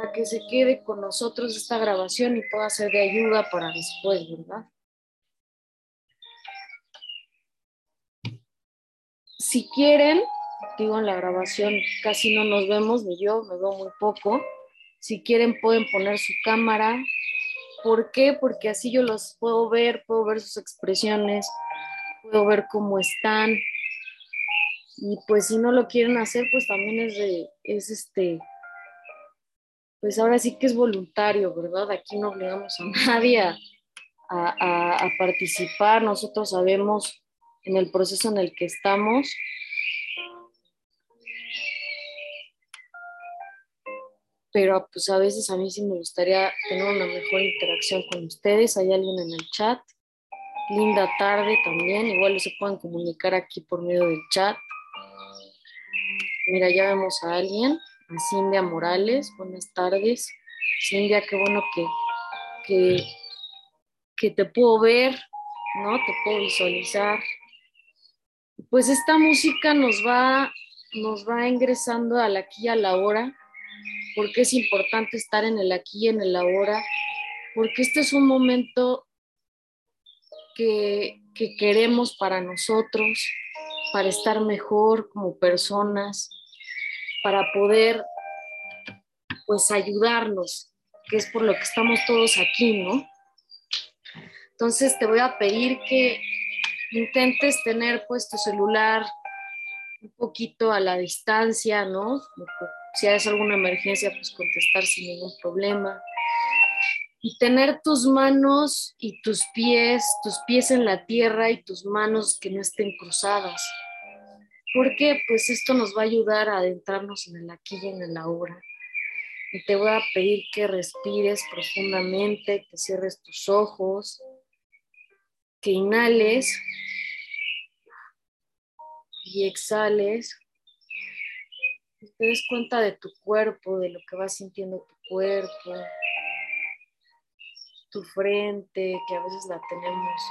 para que se quede con nosotros esta grabación y pueda ser de ayuda para después, ¿verdad? Si quieren, digo en la grabación casi no nos vemos, ni yo, me veo muy poco. Si quieren pueden poner su cámara. ¿Por qué? Porque así yo los puedo ver, puedo ver sus expresiones, puedo ver cómo están. Y pues si no lo quieren hacer, pues también es de, es este, pues ahora sí que es voluntario, ¿verdad? Aquí no obligamos a nadie a, a, participar. Nosotros sabemos en el proceso en el que estamos pero pues a veces a mí sí me gustaría tener una mejor interacción con ustedes. Hay alguien en el chat. Linda tarde también. Igual se pueden comunicar aquí por medio del chat. Mira, ya vemos a alguien, a Cindia Morales. Buenas tardes. Cindia, qué bueno que, que, que te puedo ver, ¿no? Te puedo visualizar. Pues esta música nos va, nos va ingresando a la aquí a la hora porque es importante estar en el aquí y en el ahora, porque este es un momento que, que queremos para nosotros, para estar mejor como personas, para poder pues ayudarnos, que es por lo que estamos todos aquí, ¿no? Entonces te voy a pedir que intentes tener pues tu celular un poquito a la distancia, ¿no? si hay alguna emergencia, pues contestar sin ningún problema. Y tener tus manos y tus pies, tus pies en la tierra y tus manos que no estén cruzadas. ¿Por qué? Pues esto nos va a ayudar a adentrarnos en el aquí y en el ahora. Y te voy a pedir que respires profundamente, que cierres tus ojos, que inhales y exhales te des cuenta de tu cuerpo, de lo que va sintiendo tu cuerpo, tu frente, que a veces la tenemos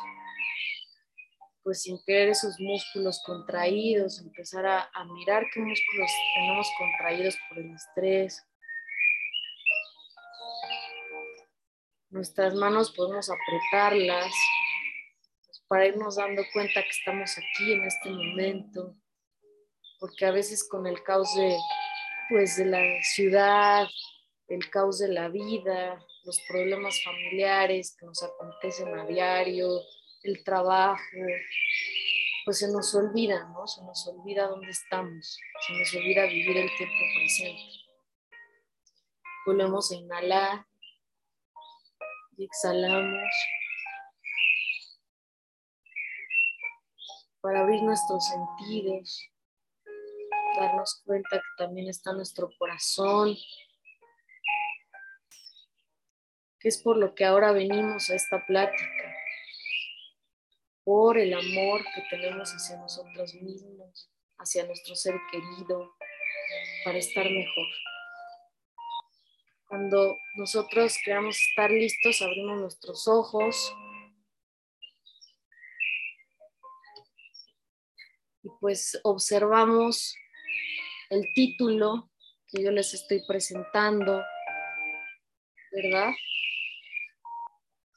pues sin querer esos músculos contraídos, empezar a, mirar qué músculos tenemos contraídos por el estrés. Nuestras manos podemos apretarlas pues, para irnos dando cuenta que estamos aquí en este momento porque a veces con el caos de, pues, de la ciudad, el caos de la vida, los problemas familiares que nos acontecen a diario, el trabajo, pues se nos olvida, ¿no? Se nos olvida dónde estamos, se nos olvida vivir el tiempo presente. Volvemos a inhalar y exhalamos para abrir nuestros sentidos darnos cuenta que también está nuestro corazón, que es por lo que ahora venimos a esta plática, el amor que tenemos hacia nosotros mismos, hacia nuestro ser querido, para estar mejor. Cuando nosotros queramos estar listos, abrimos nuestros ojos. Y pues observamos el título que yo les estoy presentando, ¿verdad?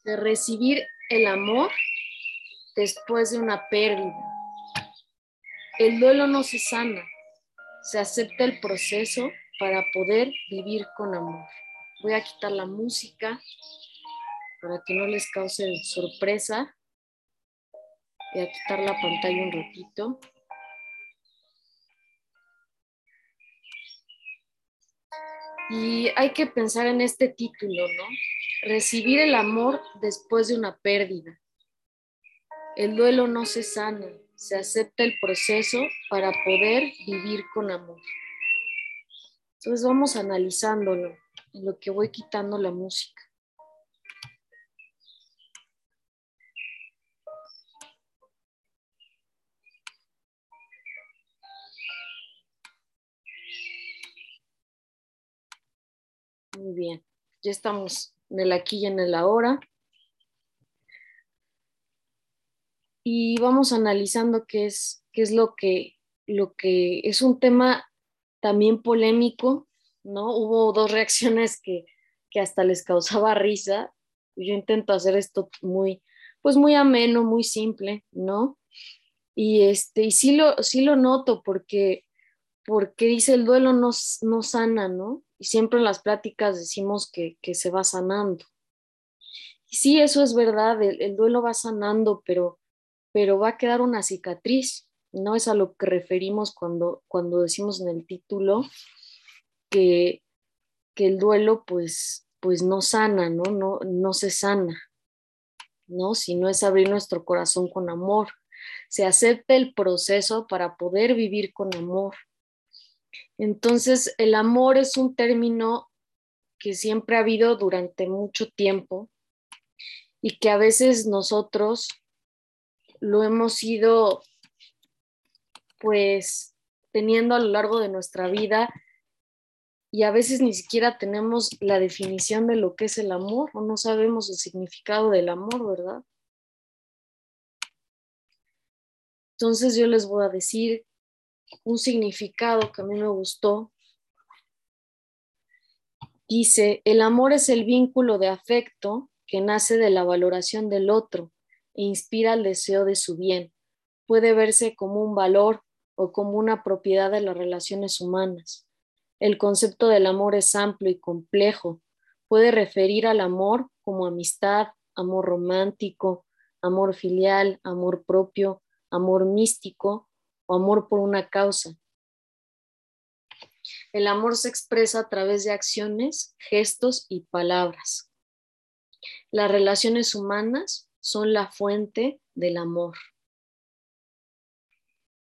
De recibir el amor después de una pérdida. El duelo no se sana, se acepta el proceso para poder vivir con amor. Voy a quitar la música para que no les cause sorpresa. Voy a quitar la pantalla un ratito. Y hay que pensar en este título, ¿no? Recibir el amor después de una pérdida. El duelo no se sana, se acepta el proceso para poder vivir con amor. Entonces vamos analizándolo en lo que voy quitando la música. Muy bien, ya estamos en el aquí y en el ahora. Y vamos analizando qué es, qué es lo, que, lo que es un tema también polémico, ¿no? Hubo dos reacciones que, que hasta les causaba risa. Yo intento hacer esto muy, pues muy ameno, muy simple, ¿no? Y, este, y sí, lo, sí lo noto porque, porque dice el duelo no, no sana, ¿no? Y siempre en las pláticas decimos que, que se va sanando. Y sí, eso es verdad, el, el, duelo va sanando, pero, pero va a quedar una cicatriz, ¿no? Es a lo que referimos cuando, cuando decimos en el título que, que el duelo pues, pues no sana, ¿no? No, no se sana, ¿no? Si no es abrir nuestro corazón con amor, se acepta el proceso para poder vivir con amor. Entonces, el amor es un término que siempre ha habido durante mucho tiempo y que a veces nosotros lo hemos ido pues teniendo a lo largo de nuestra vida y a veces ni siquiera tenemos la definición de lo que es el amor o no sabemos el significado del amor, ¿verdad? Entonces yo les voy a decir un significado que a mí me gustó. Dice, el amor es el vínculo de afecto que nace de la valoración del otro e inspira el deseo de su bien. Puede verse como un valor o como una propiedad de las relaciones humanas el concepto del amor es amplio y complejo. Puede referir al amor como amistad, amor romántico, amor filial, amor propio, amor místico o amor por una causa. El amor se expresa a través de acciones, gestos y palabras. Las relaciones humanas son la fuente del amor.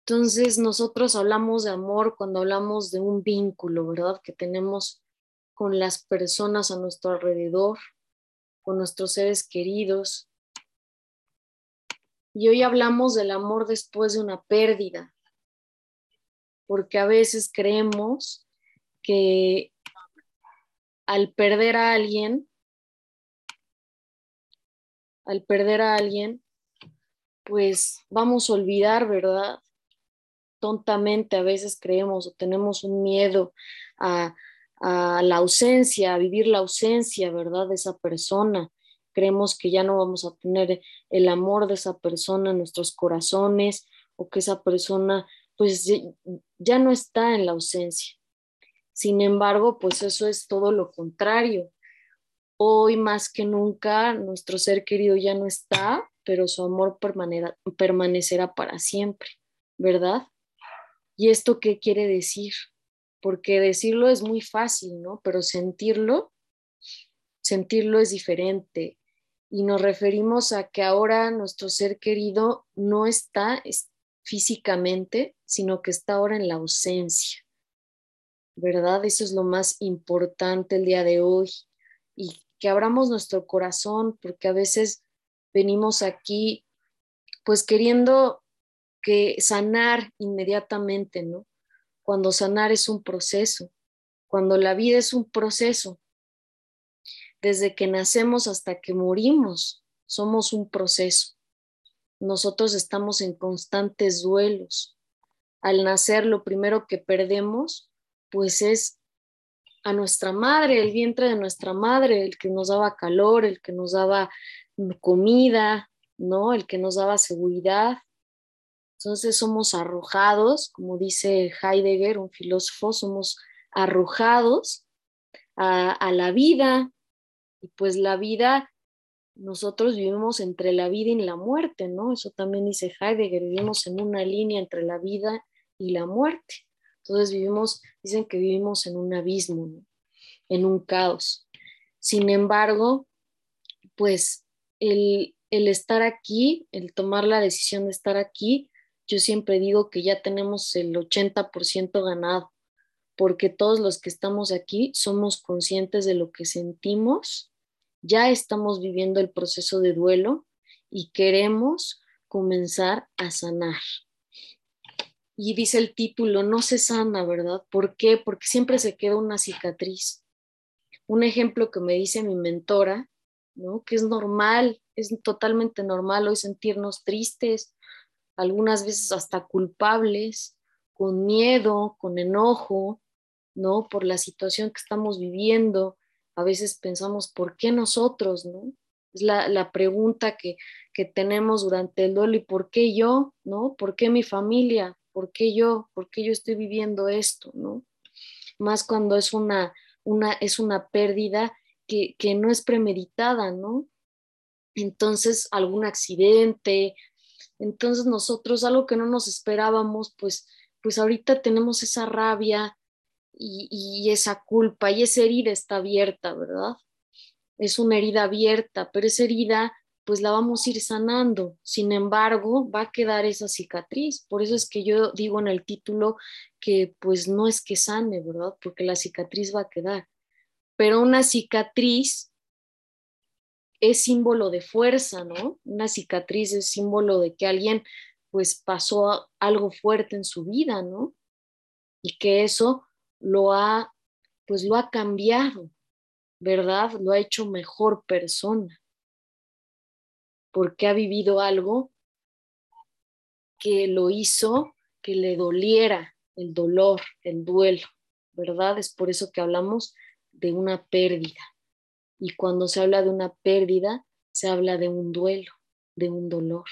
Entonces nosotros hablamos de amor cuando hablamos de un vínculo, ¿verdad? Que tenemos con las personas a nuestro alrededor, con nuestros seres queridos. Y hoy hablamos del amor después de una pérdida, porque a veces creemos que al perder a alguien, al perder a alguien, pues vamos a olvidar, ¿verdad? tontamente a veces creemos o tenemos un miedo a, la ausencia, a vivir la ausencia, ¿verdad? De esa persona. Creemos que ya no vamos a tener el amor de esa persona en nuestros corazones o que esa persona pues ya no está en la ausencia. Sin embargo, pues eso es todo lo contrario. Hoy más que nunca nuestro ser querido ya no está, pero su amor permanecerá para siempre, ¿verdad? ¿Y esto qué quiere decir? Porque decirlo es muy fácil, ¿no? Pero sentirlo, sentirlo es diferente. Y nos referimos a que ahora nuestro ser querido no está físicamente, sino que está ahora en la ausencia. ¿Verdad? Eso es lo más importante el día de hoy. Y que abramos nuestro corazón, porque a veces venimos aquí pues queriendo que sanar inmediatamente, ¿no? Cuando sanar es un proceso, cuando la vida es un proceso. Desde que nacemos hasta que morimos, somos un proceso. Nosotros estamos en constantes duelos. Al nacer, lo primero que perdemos, pues es a nuestra madre, el vientre de nuestra madre, el que nos daba calor, el que nos daba comida, ¿no? El que nos daba seguridad. Entonces somos arrojados, como dice Heidegger, un filósofo, somos arrojados a, la vida. Y pues la vida, nosotros vivimos entre la vida y la muerte, ¿no? Eso también dice Heidegger, vivimos en una línea entre la vida y la muerte. Entonces vivimos, dicen que vivimos en un abismo, en un caos. Sin embargo, pues el, estar aquí, el tomar la decisión de estar aquí, yo siempre digo que ya tenemos el 80% ganado, porque todos los que estamos aquí somos conscientes de lo que sentimos, ya estamos viviendo el proceso de duelo y queremos comenzar a sanar. Y dice el título, no se sana, ¿verdad? ¿Por qué? Porque siempre se queda una cicatriz. Un ejemplo que me dice mi mentora, ¿no? Que es normal, es totalmente normal hoy sentirnos tristes, algunas veces hasta culpables, con miedo, con enojo, ¿no? Por la situación que estamos viviendo. A veces pensamos, ¿por qué nosotros, no? Es la, la pregunta que, que tenemos durante el duelo y ¿por qué yo, no? ¿Por qué mi familia? ¿Por qué yo? ¿Por qué yo estoy viviendo esto, no? Más cuando es una, una, es una pérdida que, que no es premeditada, ¿no? Entonces, algún accidente, entonces nosotros algo que no nos esperábamos, pues, pues ahorita tenemos esa rabia y, y, esa culpa y esa herida está abierta, ¿verdad? Es una herida abierta, pero esa herida pues la vamos a ir sanando. Sin embargo, va a quedar esa cicatriz. Por eso es que yo digo en el título que pues no es que sane, ¿verdad? Porque la cicatriz va a quedar. Pero una cicatriz es símbolo de fuerza, ¿no? Una cicatriz es símbolo de que alguien pues pasó algo fuerte en su vida, ¿no? Y que eso lo ha pues lo ha cambiado, ¿verdad? Lo ha hecho mejor persona porque ha vivido algo que lo hizo que le doliera el dolor, el duelo, ¿verdad? Es por eso que hablamos de una pérdida. Y cuando se habla de una pérdida, se habla de un duelo, de un dolor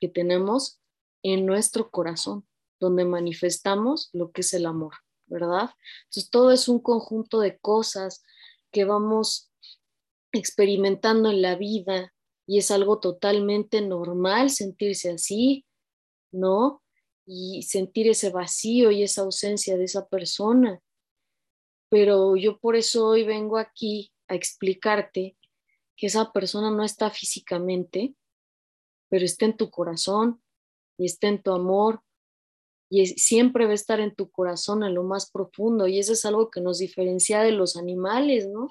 que tenemos en nuestro corazón, donde manifestamos lo que es el amor, ¿verdad? Entonces, todo es un conjunto de cosas que vamos experimentando en la vida, y es algo totalmente normal sentirse así, ¿no? Y sentir ese vacío y esa ausencia de esa persona. Pero yo por eso hoy vengo aquí a explicarte que esa persona no está físicamente, pero está en tu corazón y está en tu amor y siempre va a estar en tu corazón en lo más profundo y eso es algo que nos diferencia de los animales, ¿no?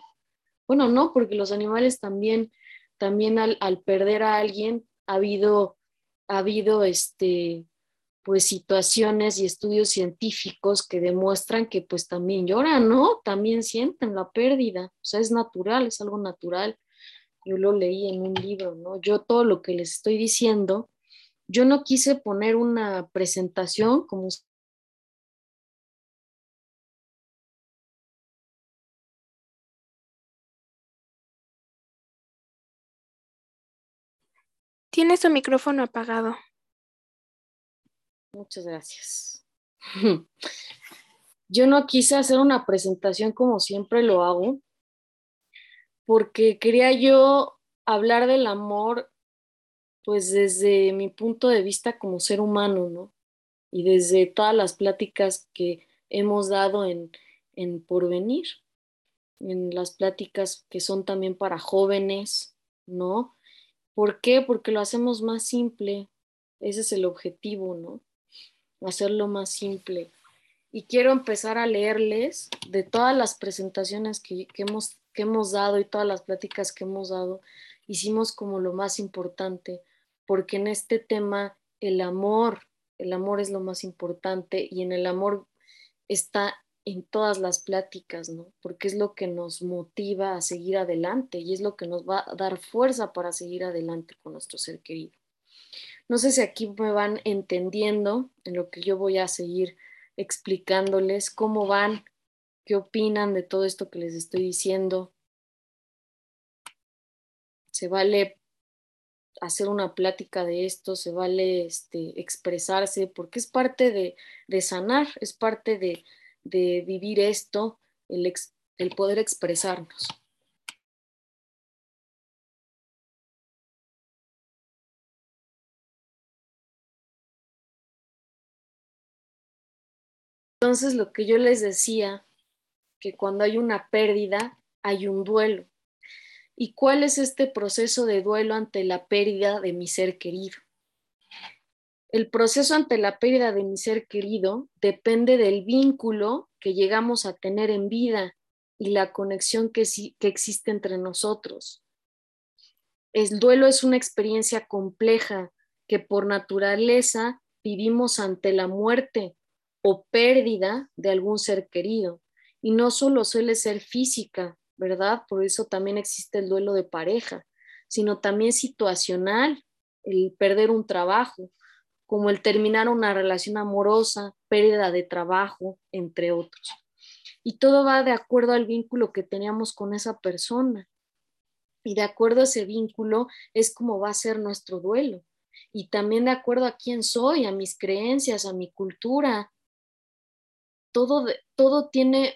Bueno, no, porque los animales también también al, perder a alguien ha habido, ha habido este, pues situaciones y estudios científicos que demuestran que pues también lloran, ¿no? También sienten la pérdida, o sea, es natural, es algo natural. Yo lo leí en un libro, ¿no? Yo todo lo que les estoy diciendo, yo no quise poner una presentación como Tiene su micrófono apagado. Muchas gracias. Yo no quise hacer una presentación como siempre lo hago, porque quería yo hablar del amor, pues desde mi punto de vista como ser humano, ¿no? Y desde todas las pláticas que hemos dado en, en Porvenir, en las pláticas que son también para jóvenes, ¿no? ¿Por qué? Porque lo hacemos más simple. Ese es el objetivo, ¿no? Hacerlo más simple. Y quiero empezar a leerles de todas las presentaciones que, hemos, que hemos dado y todas las pláticas que hemos dado. Hicimos como lo más importante, porque en este tema el amor, el amor es lo más importante y en el amor está en todas las pláticas, ¿no? Porque es lo que nos motiva a seguir adelante y es lo que nos va a dar fuerza para seguir adelante con nuestro ser querido. No sé si aquí me van entendiendo en lo que yo voy a seguir explicándoles, cómo van, qué opinan de todo esto que les estoy diciendo. Se vale hacer una plática de esto, se vale este, expresarse, porque es parte de, de sanar, es parte de, de vivir esto, el, el poder expresarnos. Entonces, lo que yo les decía, que cuando hay una pérdida, hay un duelo. ¿Y cuál es este proceso de duelo ante la pérdida de mi ser querido? El proceso ante la pérdida de mi ser querido depende del vínculo que llegamos a tener en vida y la conexión que, que existe entre nosotros. El duelo es una experiencia compleja que por naturaleza vivimos ante la muerte o pérdida de algún ser querido. Y no solo suele ser física, ¿verdad? Por eso también existe el duelo de pareja, sino también situacional, el perder un trabajo, como el terminar una relación amorosa, pérdida de trabajo, entre otros. Y todo va de acuerdo al vínculo que teníamos con esa persona. Y de acuerdo a ese vínculo es como va a ser nuestro duelo. Y también de acuerdo a quién soy, a mis creencias, a mi cultura. Todo, todo tiene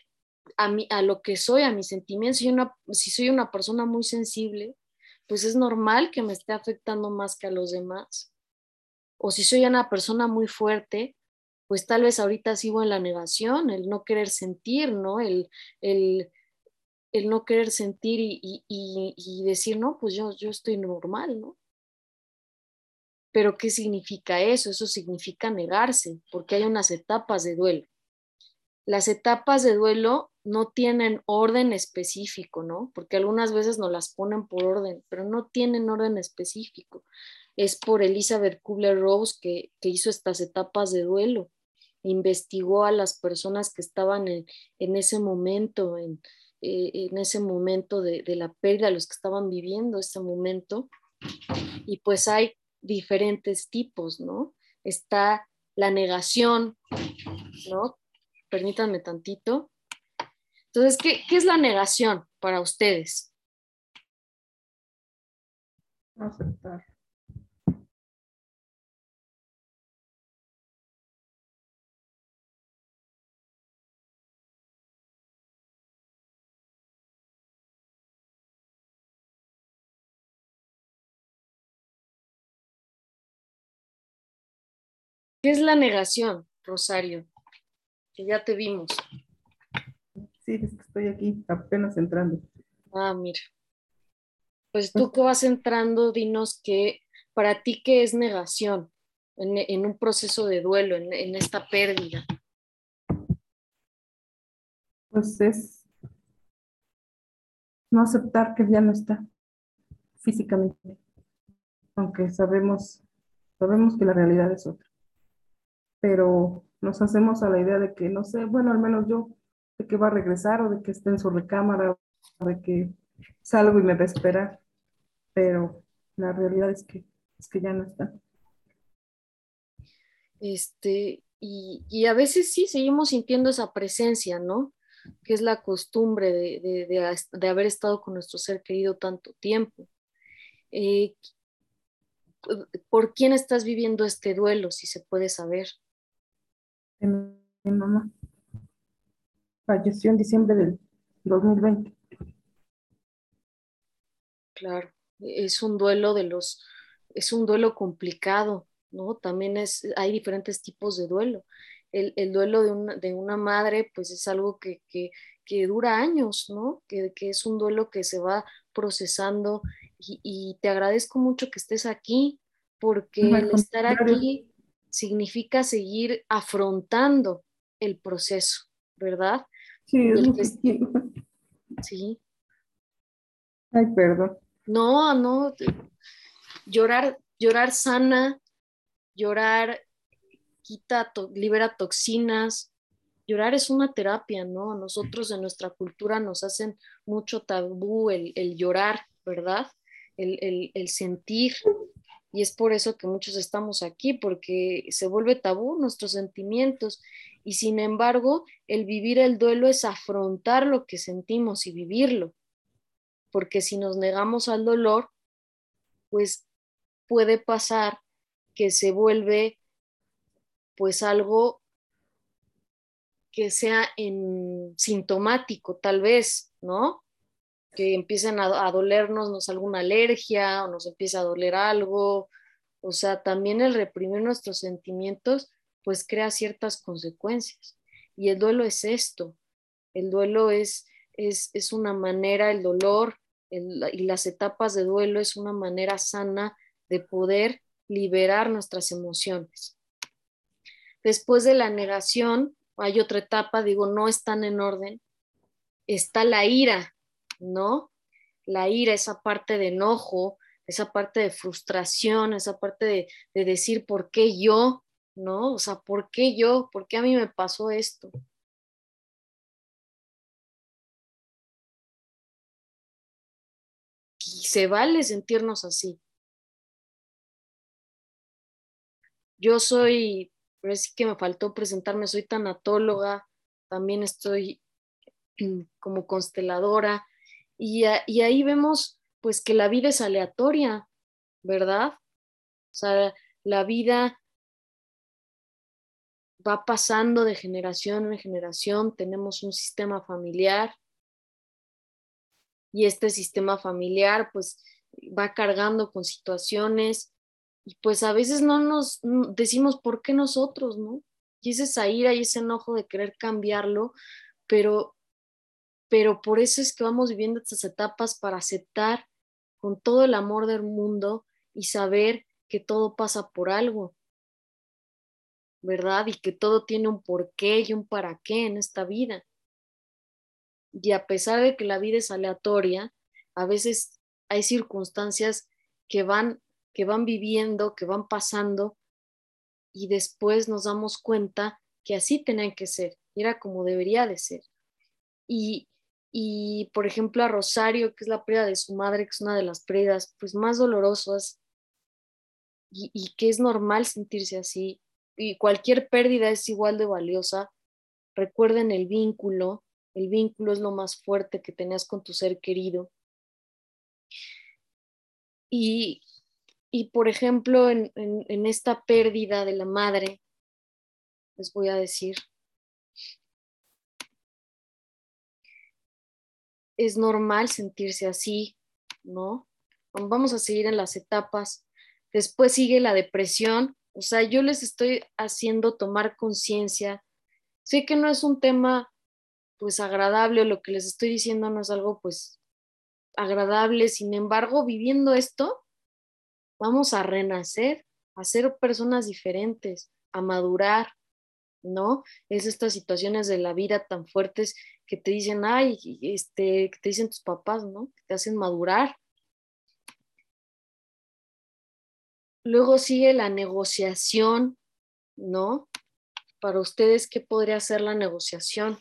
a, mí, a lo que soy, a mis sentimientos. una, si soy una persona muy sensible, pues es normal que me esté afectando más que a los demás. O si soy una persona muy fuerte, pues tal vez ahorita sigo en la negación, el no querer sentir, ¿no? El, el, el no querer sentir y, decir, no, pues yo, yo estoy normal, ¿no? Pero ¿qué significa eso? Eso significa negarse, porque hay unas etapas de duelo. Las etapas de duelo no tienen orden específico, ¿no? Porque algunas veces nos las ponen por orden, pero no tienen orden específico. Es por Elizabeth Kubler-Rose que, hizo estas etapas de duelo. Investigó a las personas que estaban en, ese momento, en, eh, en ese momento de, de, la pérdida, los que estaban viviendo ese momento. Y pues hay diferentes tipos, ¿no? Está la negación, ¿no? Permítanme tantito entonces, ¿qué, es la negación para ustedes? Aceptar. ¿Qué es la negación, Rosario? Que ya te vimos. Sí, estoy aquí apenas entrando. Ah, mira. Pues tú que vas entrando, dinos que para ti qué es negación en, un proceso de duelo, en, en esta pérdida. Pues es no aceptar que ya no está físicamente, aunque sabemos, sabemos que la realidad es otra. Pero nos hacemos a la idea de que, no sé, bueno, al menos yo de que va a regresar o de que esté en su recámara o de que salgo y me va a esperar. Pero la realidad es que, es que ya no está. Este, y, y, a veces sí seguimos sintiendo esa presencia, ¿no? Que es la costumbre de, de, de, haber estado con nuestro ser querido tanto tiempo. Eh, ¿Por quién estás viviendo este duelo, si se puede saber? Mi mamá falleció en diciembre del 2020. Claro, es un duelo de los, es un duelo complicado, ¿no? También es, hay diferentes tipos de duelo. El, el duelo de una, de una, madre, pues es algo que, que, que dura años, ¿no? Que, que, es un duelo que se va procesando y, y, te agradezco mucho que estés aquí, porque el estar aquí significa seguir afrontando el proceso, ¿verdad? Sí, es Sí. Ay, perdón. No, no. Llorar, llorar sana, llorar quita, libera toxinas. Llorar es una terapia, ¿no? Nosotros en nuestra cultura nos hacen mucho tabú el, llorar, ¿verdad? El, el, sentir. Y es por eso que muchos estamos aquí, porque se vuelve tabú nuestros sentimientos y sin embargo, el vivir el duelo es afrontar lo que sentimos y vivirlo. Porque si nos negamos al dolor, pues puede pasar que se vuelve pues algo que sea sintomático tal vez, ¿no? Que empiecen a, dolernos alguna alergia o nos empieza a doler algo. O sea, también el reprimir nuestros sentimientos pues crea ciertas consecuencias. Y el duelo es esto, el duelo es, es, una manera, el dolor y las etapas de duelo es una manera sana de poder liberar nuestras emociones. Después de la negación, hay otra etapa, digo, no están en orden, está la ira, ¿no? La ira, esa parte de enojo, esa parte de frustración, esa parte de, de decir, ¿por qué yo? ¿no? O sea, ¿por qué yo? ¿Por qué a mí me pasó esto? Y se vale sentirnos así. Yo soy, parece que me faltó presentarme, soy tanatóloga, también estoy como consteladora, y, ahí vemos pues que la vida es aleatoria, ¿verdad? O sea, la vida va pasando de generación en generación, tenemos un sistema familiar y este sistema familiar pues va cargando con situaciones y pues a veces no nos decimos por qué nosotros, ¿no? Y esa esa ira y ese enojo de querer cambiarlo, pero, pero por eso es que vamos viviendo estas etapas para aceptar con todo el amor del mundo y saber que todo pasa por algo, ¿verdad? Y que todo tiene un porqué y un para qué en esta vida. Y a pesar de que la vida es aleatoria, a veces hay circunstancias que van, que van viviendo, que van pasando, y después nos damos cuenta que así tenían que ser, era como debería de ser. Y, y por ejemplo, a Rosario, que es la pérdida de su madre, que es una de las pérdidas pues, más dolorosas y, que es normal sentirse así, y cualquier pérdida es igual de valiosa. Recuerden el vínculo, el vínculo es lo más fuerte que tenías con tu ser querido. Y, y por ejemplo, en, en, esta pérdida de la madre, les voy a decir, es normal sentirse así, ¿no? Vamos a seguir en las etapas. Después sigue la depresión. O sea, yo les estoy haciendo tomar conciencia. Sé que no es un tema pues agradable lo que les estoy diciendo no es algo pues agradable, sin embargo, viviendo esto, vamos a renacer, a ser personas diferentes, a madurar, ¿no? Es estas situaciones de la vida tan fuertes que te dicen, ay, este, que te dicen tus papás, ¿no? Que te hacen madurar. Luego sigue la negociación, ¿no? Para ustedes, ¿qué podría ser la negociación?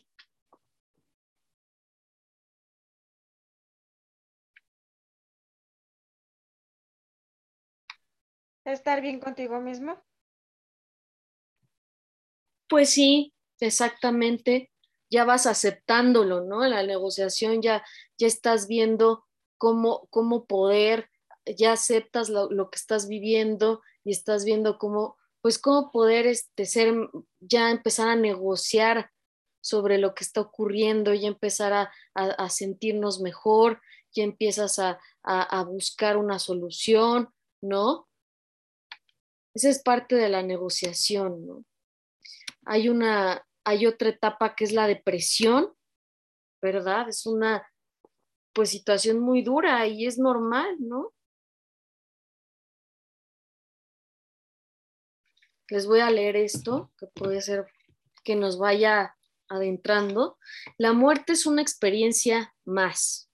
Estar bien contigo mismo. Pues sí, exactamente. Ya vas aceptándolo, ¿no? En la negociación ya, ya estás viendo cómo, cómo poder ya aceptas lo, que estás viviendo y estás viendo cómo, pues cómo poder este, ser, ya empezar a negociar sobre lo que está ocurriendo, ya empezar a, sentirnos mejor, ya empiezas a, a, buscar una solución, ¿no? Esa es parte de la negociación, ¿no? Hay una, hay otra etapa que es la depresión, ¿verdad? Es una, pues, situación muy dura y es normal, ¿no? les voy a leer esto, que puede ser que nos vaya adentrando. La muerte es una experiencia más,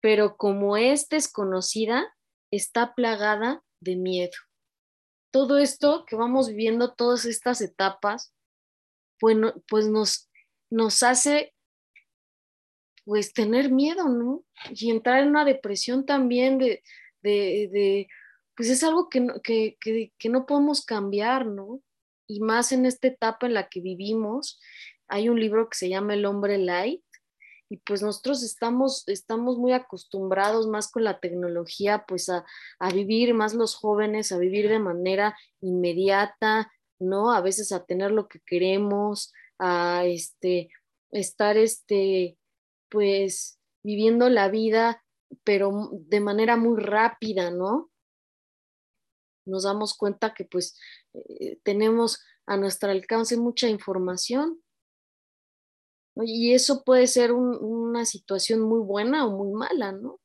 pero como es desconocida, está plagada de miedo. Todo esto que vamos viviendo, todas estas etapas, bueno, pues nos, nos hace pues tener miedo, ¿no? Y entrar en una depresión también de, de pues es algo que no, que, no podemos cambiar, ¿no? Y más en esta etapa en la que vivimos, hay un libro que se llama El hombre light, y pues nosotros estamos, estamos muy acostumbrados más con la tecnología, pues a, vivir, más los jóvenes, a vivir de manera inmediata, ¿no? A veces a tener lo que queremos, a este, estar, este, pues viviendo la vida, pero de manera muy rápida, ¿no? nos damos cuenta que pues eh, tenemos a nuestro alcance mucha información. Y eso puede ser una situación muy buena o muy mala, ¿no?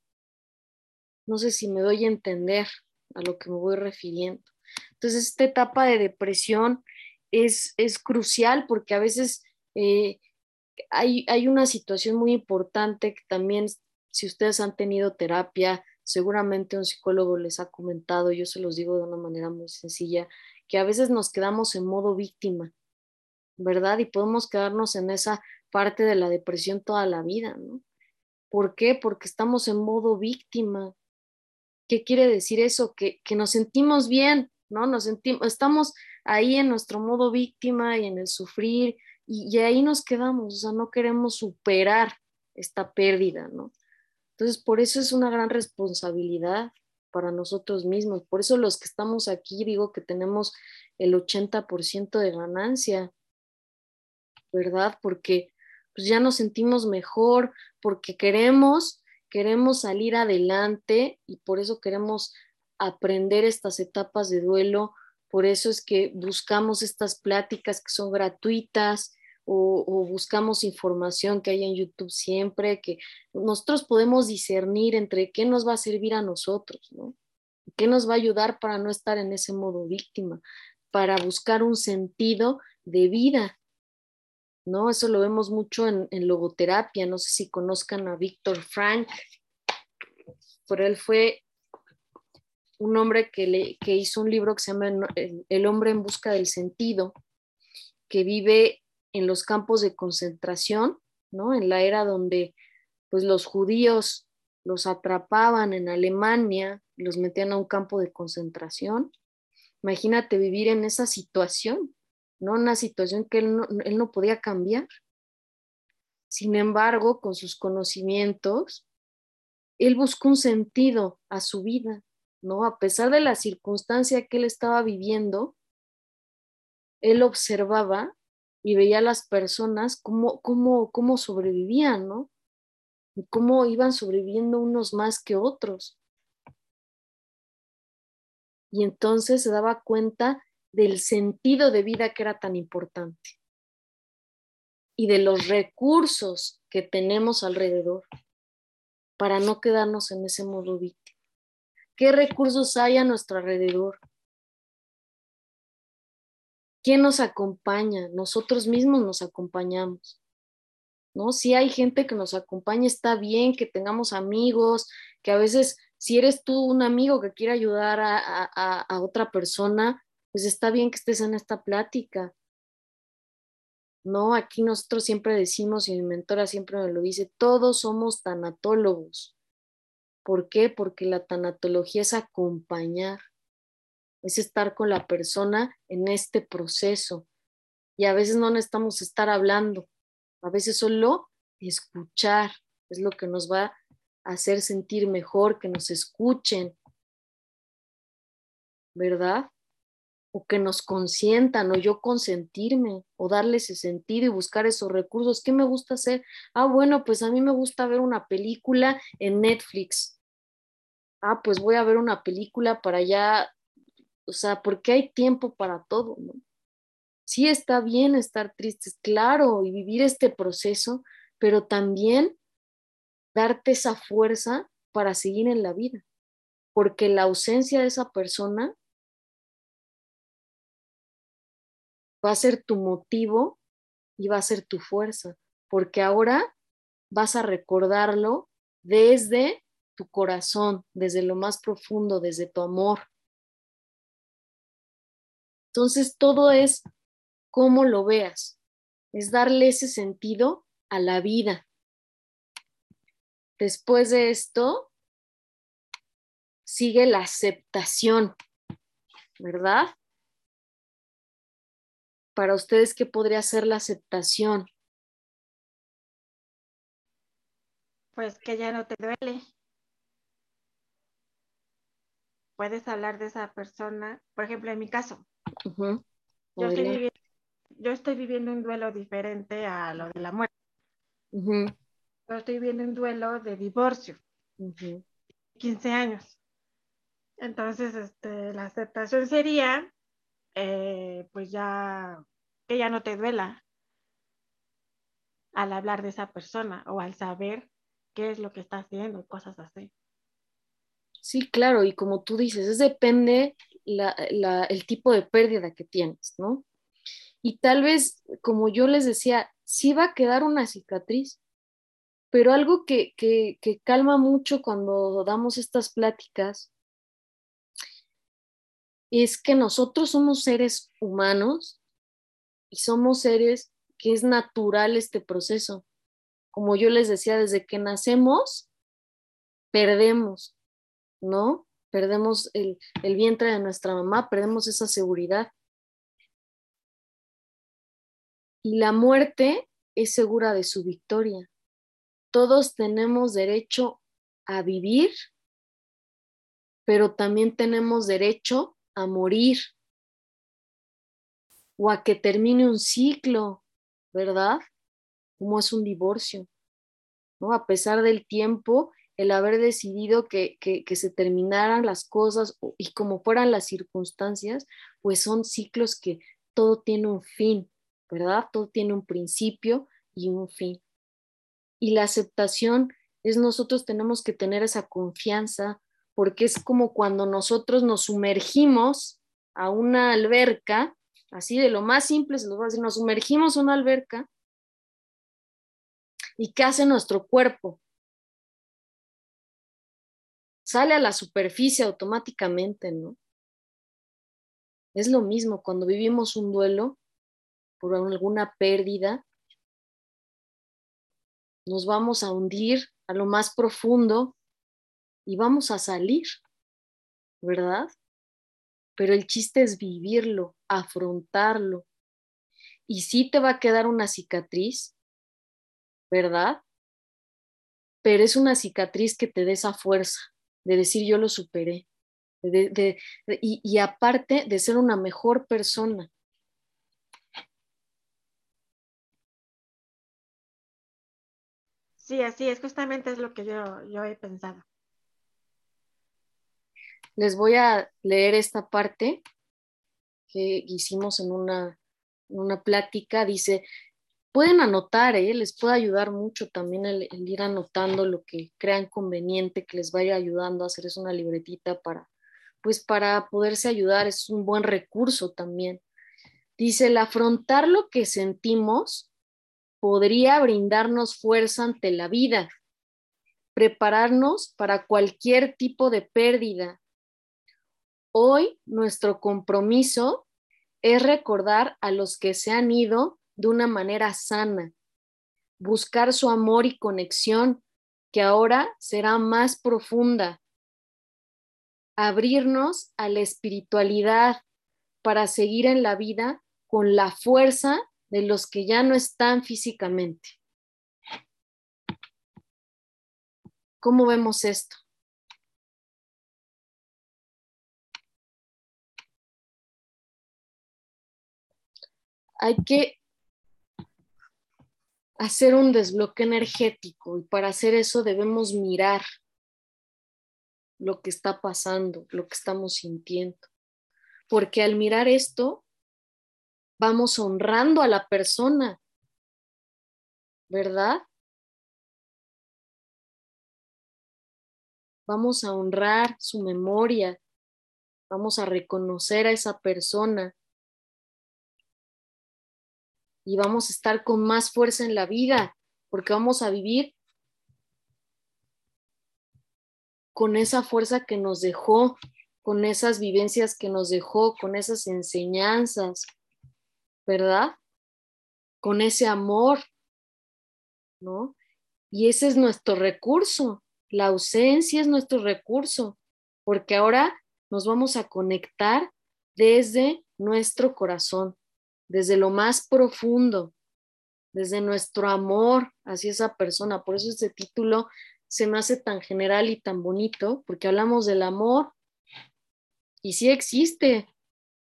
No sé si me doy a entender a lo que me voy refiriendo. Entonces, esta etapa de depresión es, es crucial porque a veces eh, hay, hay una situación muy importante que también, si ustedes han tenido terapia, seguramente un psicólogo les ha comentado, yo se los digo de una manera muy sencilla, que a veces nos quedamos en modo víctima, ¿verdad? Y podemos quedarnos en esa parte de la depresión toda la vida, ¿no? ¿Por qué? Porque estamos en modo víctima. ¿Qué quiere decir eso? Que, que nos sentimos bien, ¿no? Nos sentimos, estamos ahí en nuestro modo víctima y en el sufrir y, y ahí nos quedamos, o sea, no queremos superar esta pérdida, ¿no? Entonces, por eso es una gran responsabilidad para nosotros mismos. Por eso los que estamos aquí, digo que tenemos el 80% de ganancia, ¿verdad? Porque pues ya nos sentimos mejor, porque queremos, queremos salir adelante y por eso queremos aprender estas etapas de duelo. Por eso es que buscamos estas pláticas que son gratuitas, o, buscamos información que hay en YouTube siempre, que nosotros podemos discernir entre qué nos va a servir a nosotros, ¿no? ¿Qué nos va a ayudar para no estar en ese modo víctima? Para buscar un sentido de vida, ¿no? Eso lo vemos mucho en, logoterapia, no sé si conozcan a Víctor Frank, por él fue un hombre que, le, que hizo un libro que se llama El hombre en busca del sentido, que vive en los campos de concentración, ¿no? En la era donde pues los judíos los atrapaban en Alemania, los metían a un campo de concentración. Imagínate vivir en esa situación, ¿no? Una situación que él no, él no podía cambiar. Sin embargo, con sus conocimientos, él buscó un sentido a su vida, ¿no? A pesar de la circunstancia que él estaba viviendo, él observaba y veía a las personas cómo, cómo, cómo sobrevivían, ¿no? Cómo iban sobreviviendo unos más que otros. Y entonces se daba cuenta del sentido de vida que era tan importante y de los recursos que tenemos alrededor para no quedarnos en ese modo víctima. ¿Qué recursos hay a nuestro alrededor? ¿Quién nos acompaña? Nosotros mismos nos acompañamos. ¿No? Si hay gente que nos acompaña, está bien que tengamos amigos, que a veces si eres tú un amigo que quiere ayudar a, a otra persona, pues está bien que estés en esta plática. No, aquí nosotros siempre decimos, y mi mentora siempre me lo dice, todos somos tanatólogos. ¿Por qué? Porque la tanatología es acompañar es estar con la persona en este proceso. Y a veces no necesitamos estar hablando, a veces solo escuchar es lo que nos va a hacer sentir mejor, que nos escuchen, ¿verdad? O que nos consientan, o yo consentirme, o darle ese sentido y buscar esos recursos. ¿Qué me gusta hacer? Ah, bueno, pues a mí me gusta ver una película en Netflix. Ah, pues voy a ver una película para ya o sea, porque hay tiempo para todo, ¿no? Sí está bien estar tristes, claro, y vivir este proceso, pero también darte esa fuerza para seguir en la vida, porque la ausencia de esa persona va a ser tu motivo y va a ser tu fuerza, porque ahora vas a recordarlo desde tu corazón, desde lo más profundo, desde tu amor, entonces, todo es cómo lo veas, es darle ese sentido a la vida. Después de esto, sigue la aceptación, ¿verdad? Para ustedes, ¿qué podría ser la aceptación? Pues que ya no te duele. Puedes hablar de esa persona, por ejemplo, en mi caso, yo, estoy viviendo, un duelo diferente a lo de la muerte. Yo estoy viviendo un duelo de divorcio. 15 años. Entonces, este, la aceptación sería, eh, pues ya, que ya no te duela al hablar de esa persona o al saber qué es lo que está haciendo, cosas así. Sí, claro, y como tú dices, es depende el tipo de pérdida que tienes, ¿no? Y tal vez, como yo les decía, sí va a quedar una cicatriz, pero algo que, que, que calma mucho cuando damos estas pláticas es que nosotros somos seres humanos y somos seres que es natural este proceso. Como yo les decía, desde que nacemos, perdemos, ¿no? Perdemos el, vientre de nuestra mamá, perdemos esa seguridad. Y la muerte es segura de su victoria. Todos tenemos derecho a vivir, pero también tenemos derecho a morir o a que termine un ciclo, ¿verdad? Como es un divorcio, ¿no? A pesar del tiempo, el haber decidido que, que, se terminaran las cosas y como fueran las circunstancias, pues son ciclos que todo tiene un fin, ¿verdad? Todo tiene un principio y un fin. Y la aceptación es nosotros tenemos que tener esa confianza porque es como cuando nosotros nos sumergimos a una alberca, así de lo más simple, se lo voy a decir, nos sumergimos a una alberca y ¿qué hace nuestro cuerpo? sale a la superficie automáticamente, ¿no? Es lo mismo cuando vivimos un duelo por alguna pérdida, nos vamos a hundir a lo más profundo y vamos a salir, ¿verdad? Pero el chiste es vivirlo, afrontarlo. Y sí te va a quedar una cicatriz, ¿verdad? Pero es una cicatriz que te dé esa fuerza, de decir yo lo superé, y, aparte de ser una mejor persona. Sí, así es, justamente es lo que yo, yo he pensado. Les voy a leer esta parte que hicimos en una, una plática. Dice, pueden anotar, ¿eh? les puede ayudar mucho también el, ir anotando lo que crean conveniente, que les vaya ayudando a hacer es una libretita para, pues para poderse ayudar, es un buen recurso también. Dice, el afrontar lo que sentimos podría brindarnos fuerza ante la vida, prepararnos para cualquier tipo de pérdida. Hoy nuestro compromiso es recordar a los que se han ido de una manera sana, buscar su amor y conexión, que ahora será más profunda, abrirnos a la espiritualidad para seguir en la vida con la fuerza de los que ya no están físicamente. ¿Cómo vemos esto? Hay que hacer un desbloque energético y para hacer eso debemos mirar lo que está pasando, lo que estamos sintiendo. Porque al mirar esto, vamos honrando a la persona, ¿verdad? Vamos a honrar su memoria, vamos a reconocer a esa persona y vamos a estar con más fuerza en la vida, porque vamos a vivir con esa fuerza que nos dejó, con esas vivencias que nos dejó, con esas enseñanzas, ¿verdad? Con ese amor, ¿no? Y ese es nuestro recurso, la ausencia es nuestro recurso, porque ahora nos vamos a conectar desde nuestro corazón desde lo más profundo, desde nuestro amor hacia esa persona. Por eso este título se me hace tan general y tan bonito, porque hablamos del amor y sí existe,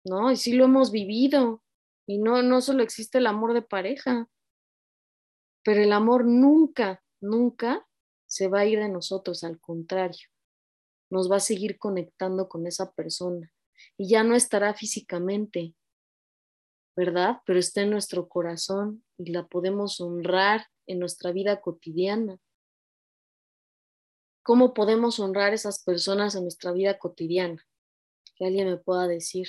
¿no? Y sí lo hemos vivido. Y no, no solo existe el amor de pareja, pero el amor nunca, nunca se va a ir de nosotros, al contrario, nos va a seguir conectando con esa persona y ya no estará físicamente, ¿verdad? Pero está en nuestro corazón y la podemos honrar en nuestra vida cotidiana. ¿Cómo podemos honrar esas personas en nuestra vida cotidiana? Que alguien me pueda decir.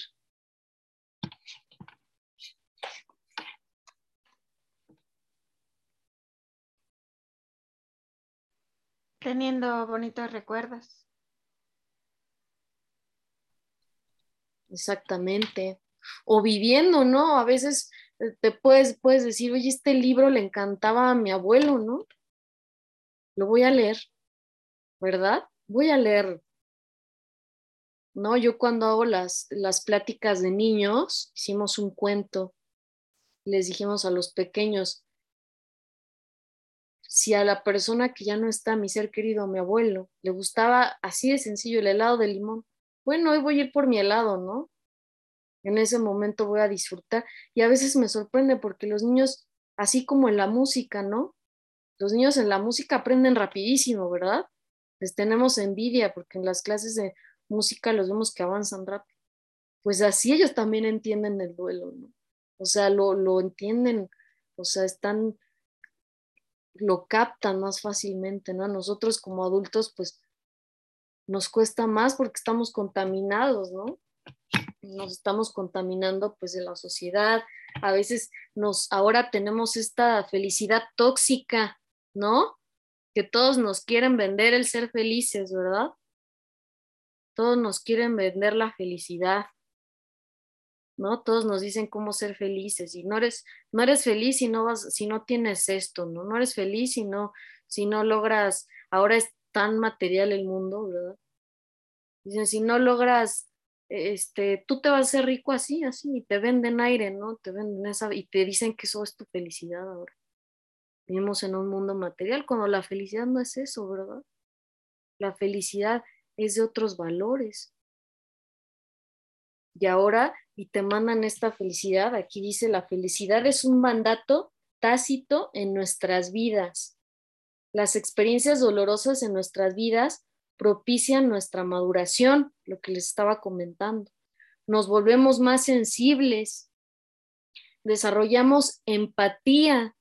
Teniendo bonitos recuerdos. Exactamente o viviendo, ¿no? A veces eh, te puedes, puedes decir, oye, este libro le encantaba a mi abuelo, ¿no? Lo voy a leer, ¿verdad? Voy a leer. ¿No? Yo cuando hago las, las pláticas de niños, hicimos un cuento les dijimos a los pequeños, si a la persona que ya no está, mi ser querido, mi abuelo, le gustaba así de sencillo el helado de limón, bueno, hoy voy a ir por mi helado, ¿no? En ese momento voy a disfrutar. Y a veces me sorprende porque los niños, así como en la música, ¿no? Los niños en la música aprenden rapidísimo, ¿verdad? Les tenemos envidia porque en las clases de música los vemos que avanzan rápido. Pues así ellos también entienden el duelo, ¿no? O sea, lo, lo entienden, o sea, están lo captan más fácilmente, ¿no? Nosotros como adultos, pues nos cuesta más porque estamos contaminados, ¿no? Nos estamos contaminando pues de la sociedad. A veces nos, ahora tenemos esta felicidad tóxica, ¿no? Que todos nos quieren vender el ser felices, ¿verdad? Todos nos quieren vender la felicidad. ¿no? Todos nos dicen cómo ser felices y no eres, no eres feliz si no, vas, si no tienes esto, ¿no? No eres feliz si no, si no logras, ahora es tan material el mundo, ¿verdad? Dicen, si no logras, este, tú te vas a hacer rico así, así, y te venden aire, ¿no? Te venden esa, y te dicen que eso es tu felicidad ahora. Vivimos en un mundo material cuando la felicidad no es eso, ¿verdad? La felicidad es de otros valores. Y ahora y te mandan esta felicidad. Aquí dice, la felicidad es un mandato tácito en nuestras vidas. Las experiencias dolorosas en nuestras vidas propician nuestra maduración, lo que les estaba comentando. Nos volvemos más sensibles, desarrollamos empatía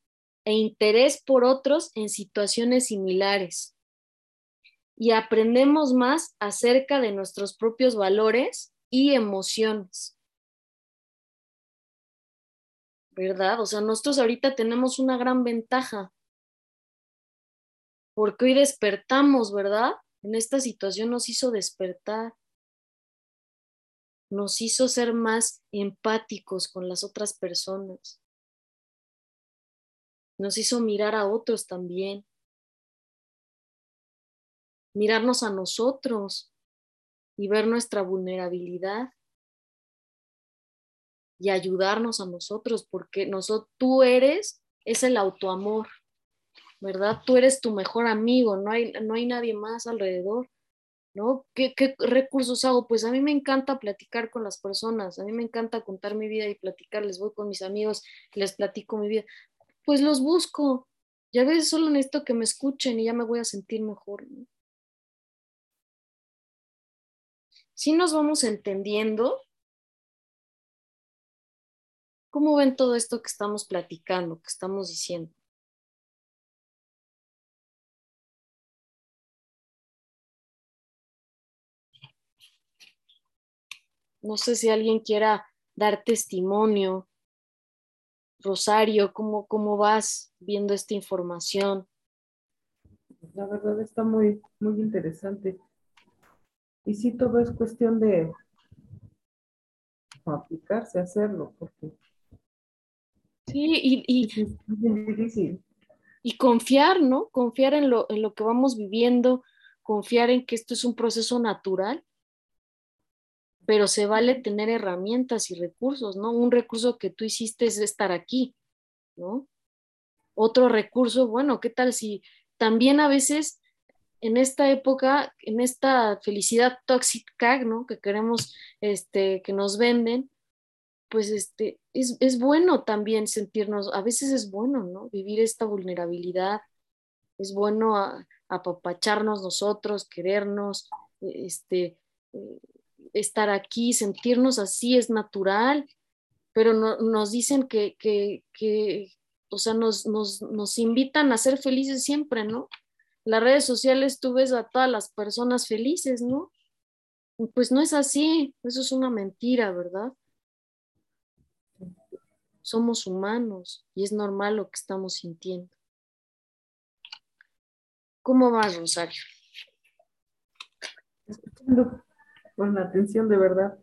e interés por otros en situaciones similares y aprendemos más acerca de nuestros propios valores y emociones. ¿verdad? O sea, nosotros ahorita tenemos una gran ventaja, porque hoy despertamos, ¿verdad? En esta situación nos hizo despertar, nos hizo ser más empáticos con las otras personas, nos hizo mirar a otros también, mirarnos a nosotros y ver nuestra vulnerabilidad y ayudarnos a nosotros, porque nosotros, tú eres, es el autoamor, ¿verdad? Tú eres tu mejor amigo, no hay, no hay nadie más alrededor, ¿no? ¿Qué, ¿Qué recursos hago? Pues a mí me encanta platicar con las personas, a mí me encanta contar mi vida y platicar, voy con mis amigos, les platico mi vida, pues los busco, y a veces solo necesito que me escuchen y ya me voy a sentir mejor. Si nos vamos entendiendo, ¿Cómo ven todo esto que estamos platicando, que estamos diciendo? No sé si alguien quiera dar testimonio. Rosario, ¿cómo, cómo vas viendo esta información? La verdad está muy, muy interesante. Y sí, todo es cuestión de aplicarse, hacerlo, porque Sí, y, y, confiar, ¿no? Confiar en lo, en lo que vamos viviendo, confiar en que esto es un proceso natural, pero se vale tener herramientas y recursos, ¿no? Un recurso que tú hiciste es estar aquí, ¿no? Otro recurso, bueno, ¿qué tal si también a veces en esta época, en esta felicidad tóxica, ¿no? Que queremos, este, que nos venden, pues este, es, bueno también sentirnos, a veces es bueno, ¿no? Vivir esta vulnerabilidad, es bueno apapacharnos nosotros, querernos, este, eh, estar aquí, sentirnos así es natural, pero nos dicen que, o sea, nos, nos, nos, invitan a ser felices siempre, ¿no? Las redes sociales tú ves a todas las personas felices, ¿no? Pues no es así, eso es una mentira, ¿verdad? Somos humanos y es normal lo que estamos sintiendo. ¿Cómo vas, Rosario? Con la atención de verdad,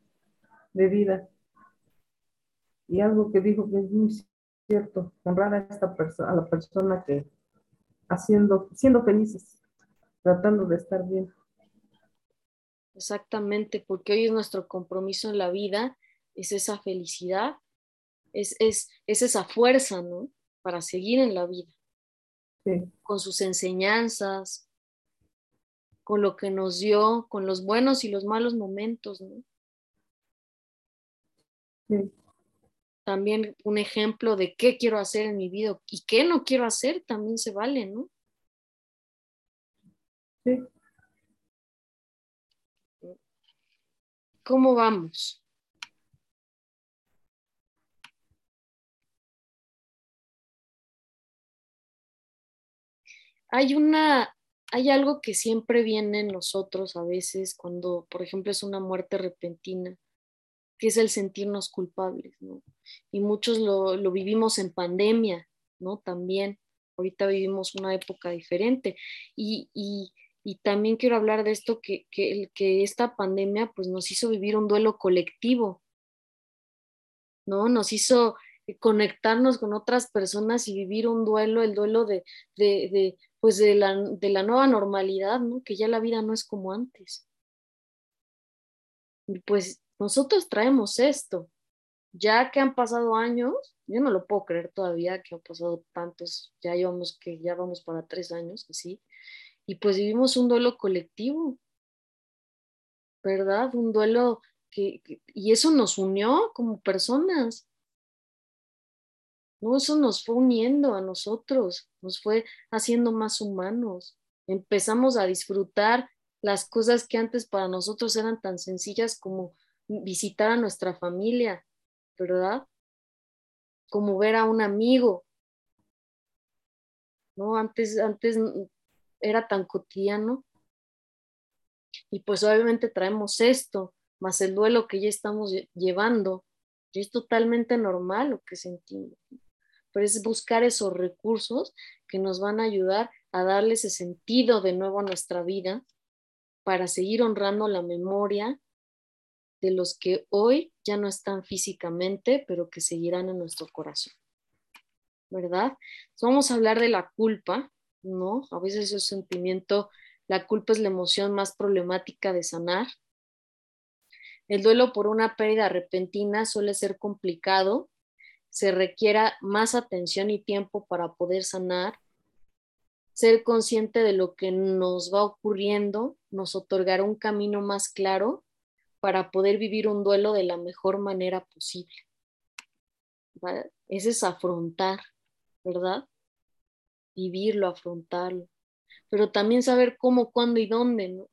de vida. Y algo que dijo que es muy cierto, honrar a esta persona, a la persona que haciendo, siendo felices, tratando de estar bien. Exactamente, porque hoy es nuestro compromiso en la vida, es esa felicidad es, es, esa fuerza, ¿no? Para seguir en la vida. Con sus enseñanzas, con lo que nos dio, con los buenos y los malos momentos, ¿no? También un ejemplo de qué quiero hacer en mi vida y qué no quiero hacer también se vale, ¿no? Sí. ¿Cómo vamos? Hay una, hay algo que siempre viene en nosotros a veces cuando, por ejemplo, es una muerte repentina, que es el sentirnos culpables, ¿no? Y muchos lo, vivimos en pandemia, ¿no? También, ahorita vivimos una época diferente. Y, y y también quiero hablar de esto, que, que, que esta pandemia pues nos hizo vivir un duelo colectivo, ¿no? Nos hizo conectarnos con otras personas y vivir un duelo, el duelo de, de pues de la, de la, nueva normalidad, ¿no? Que ya la vida no es como antes. Pues nosotros traemos esto, ya que han pasado años, yo no lo puedo creer todavía que han pasado tantos, ya llevamos que ya vamos para tres años, así, y pues vivimos un duelo colectivo, ¿verdad? Un duelo que, y eso nos unió como personas. No, eso nos fue uniendo a nosotros, nos fue haciendo más humanos. Empezamos a disfrutar las cosas que antes para nosotros eran tan sencillas como visitar a nuestra familia, ¿verdad? Como ver a un amigo. ¿No? Antes, antes era tan cotidiano. Y pues obviamente traemos esto, más el duelo que ya estamos llevando. Y es totalmente normal lo que sentimos. Pero es buscar esos recursos que nos van a ayudar a darle ese sentido de nuevo a nuestra vida para seguir honrando la memoria de los que hoy ya no están físicamente, pero que seguirán en nuestro corazón. ¿Verdad? vamos a hablar de la culpa, ¿no? A veces ese sentimiento, la culpa es la emoción más problemática de sanar. El duelo por una pérdida repentina suele ser complicado, se requiera más atención y tiempo para poder sanar. Ser consciente de lo que nos va ocurriendo nos otorgará un camino más claro para poder vivir un duelo de la mejor manera posible. Ese es afrontar, ¿verdad? vivirlo, afrontarlo, pero también saber cómo, cuándo y dónde, ¿no?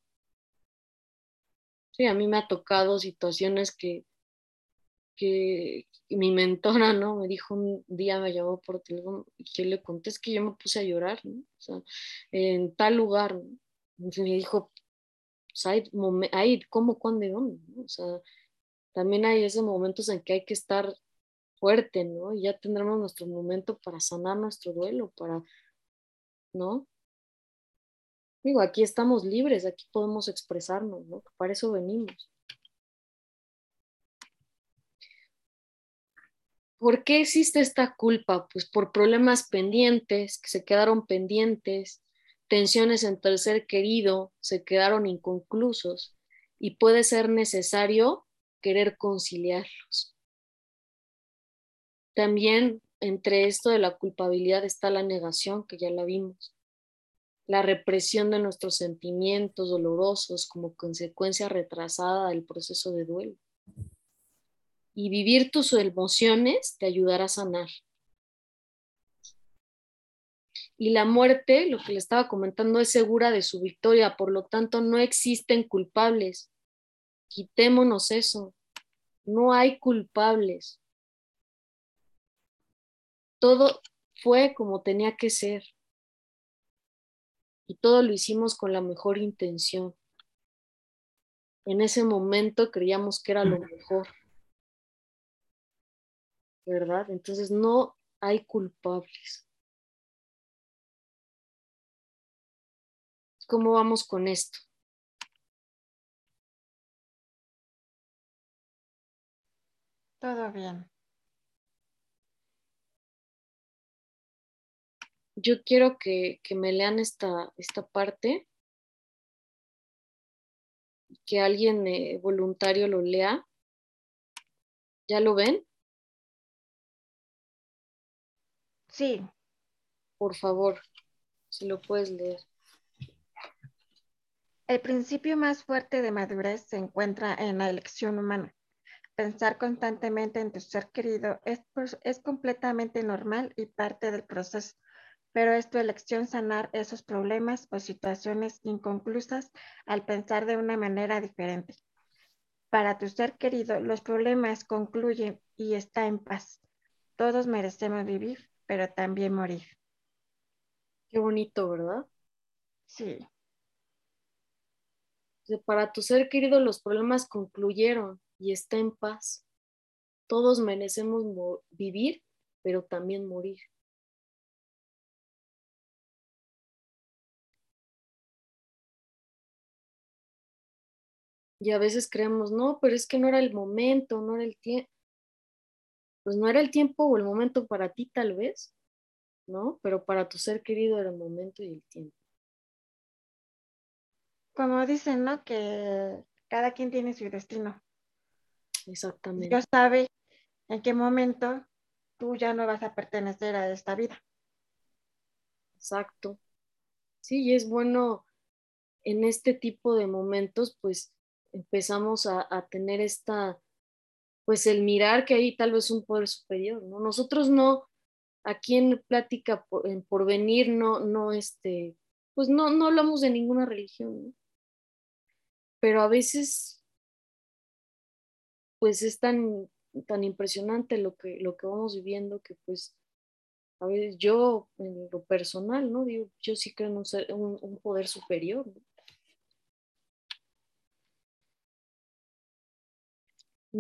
Sí, a mí me ha tocado situaciones que, que mi mentora, ¿no? Me dijo un día, me llamó por teléfono y yo le conté, es que yo me puse a llorar, ¿no? O sea, en tal lugar, ¿no? Me dijo, pues hay cómo, cuándo y dónde, ¿no? O sea, también hay esos momentos en que hay que estar fuerte, ¿no? Y ya tendremos nuestro momento para sanar nuestro duelo, para ¿no? Digo, aquí estamos libres, aquí podemos expresarnos, ¿no? Para eso venimos. ¿Por qué existe esta culpa? Pues por problemas pendientes, que se quedaron pendientes, tensiones entre el ser querido se quedaron inconclusos y puede ser necesario querer conciliarlos. También entre esto de la culpabilidad está la negación, que ya la vimos, la represión de nuestros sentimientos dolorosos como consecuencia retrasada del proceso de duelo. Y vivir tus emociones te ayudará a sanar. Y la muerte, lo que le estaba comentando, es segura de su victoria, por lo tanto no existen culpables. Quitémonos eso. No hay culpables todo fue como tenía que ser. Y todo lo hicimos con la mejor intención. En ese momento creíamos que era lo mejor. ¿Verdad? Entonces no hay culpables. ¿Cómo vamos con esto? Todo bien. yo quiero que, me lean esta, esta parte, que alguien eh, voluntario lo lea. ¿Ya lo ven? Sí. Por favor, si lo puedes leer. El principio más fuerte de madurez se encuentra en la elección humana. Pensar constantemente en tu ser querido es, es completamente normal y parte del proceso, pero es tu elección sanar esos problemas o situaciones inconclusas al pensar de una manera diferente. Para tu ser querido, los problemas concluyen y está en paz. Todos merecemos vivir, pero también morir. Qué bonito, ¿verdad? Sí para tu ser querido los problemas concluyeron y está en paz. Todos merecemos vivir, pero también morir. Y a veces creemos, no, pero es que no era el momento, no era el tiempo. Pues no era el tiempo o el momento para ti tal vez, ¿no? Pero para tu ser querido era el momento y el tiempo como dicen, ¿no? Que cada quien tiene su destino. Exactamente. Dios sabe en qué momento tú ya no vas a pertenecer a esta vida. Exacto. Sí, y es bueno en este tipo de momentos, pues empezamos a, tener esta, pues el mirar que hay tal vez un poder superior, ¿no? Nosotros no, aquí en Plática por, en Porvenir, no, no, este, pues no, no hablamos de ninguna religión, ¿no? pero a veces pues es tan, tan impresionante lo que, lo que vamos viviendo que pues a veces yo en lo personal, ¿no? Digo, yo sí creo en un, poder superior.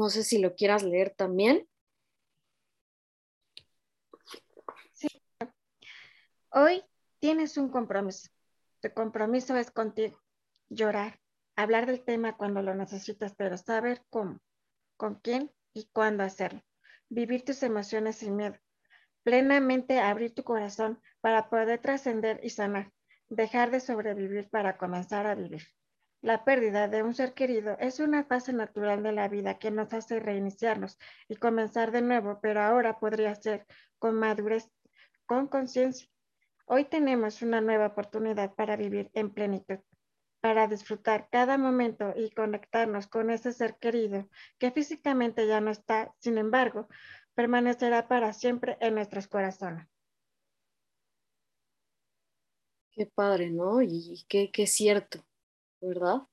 Sé si lo quieras leer también. Sí. Hoy tienes un compromiso. Tu compromiso es contigo. Llorar, hablar del tema cuando lo necesitas, pero saber cómo, con quién y cuándo hacerlo. Vivir tus emociones sin miedo. Plenamente abrir tu corazón para poder trascender y sanar. Dejar de sobrevivir para comenzar a vivir. La pérdida de un ser querido es una fase natural de la vida que nos hace reiniciarnos y comenzar de nuevo, pero ahora podría ser con madurez, con conciencia. Hoy tenemos una nueva oportunidad para vivir en plenitud para disfrutar cada momento y conectarnos con ese ser querido que físicamente ya no está, sin embargo, permanecerá para siempre en nuestros corazones. Qué padre, ¿no? Y qué, qué cierto, ¿verdad?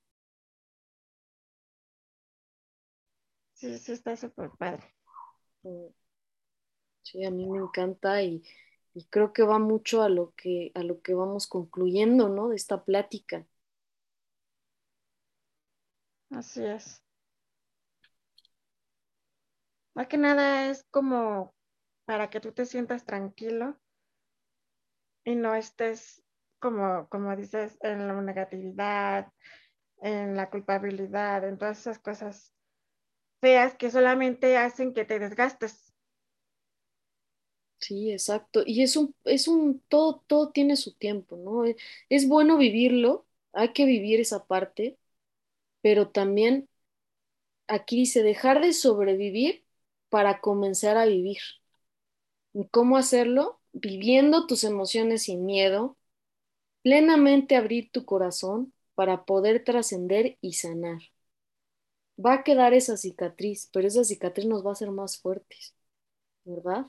Sí, sí, está súper padre. Mm. Sí, a mí me encanta y, y, creo que va mucho a lo que, a lo que vamos concluyendo, ¿no? De esta plática Así es. Más que nada es como para que tú te sientas tranquilo y no estés como, como dices, en la negatividad, en la culpabilidad, en todas esas cosas feas que solamente hacen que te desgastes. Sí, exacto. Y es un, es un, todo, todo tiene su tiempo, ¿no? Es bueno vivirlo, hay que vivir esa parte, pero también aquí dice dejar de sobrevivir para comenzar a vivir. ¿Y cómo hacerlo? Viviendo tus emociones sin miedo, plenamente abrir tu corazón para poder trascender y sanar. Va a quedar esa cicatriz, pero esa cicatriz nos va a hacer más fuertes, ¿verdad?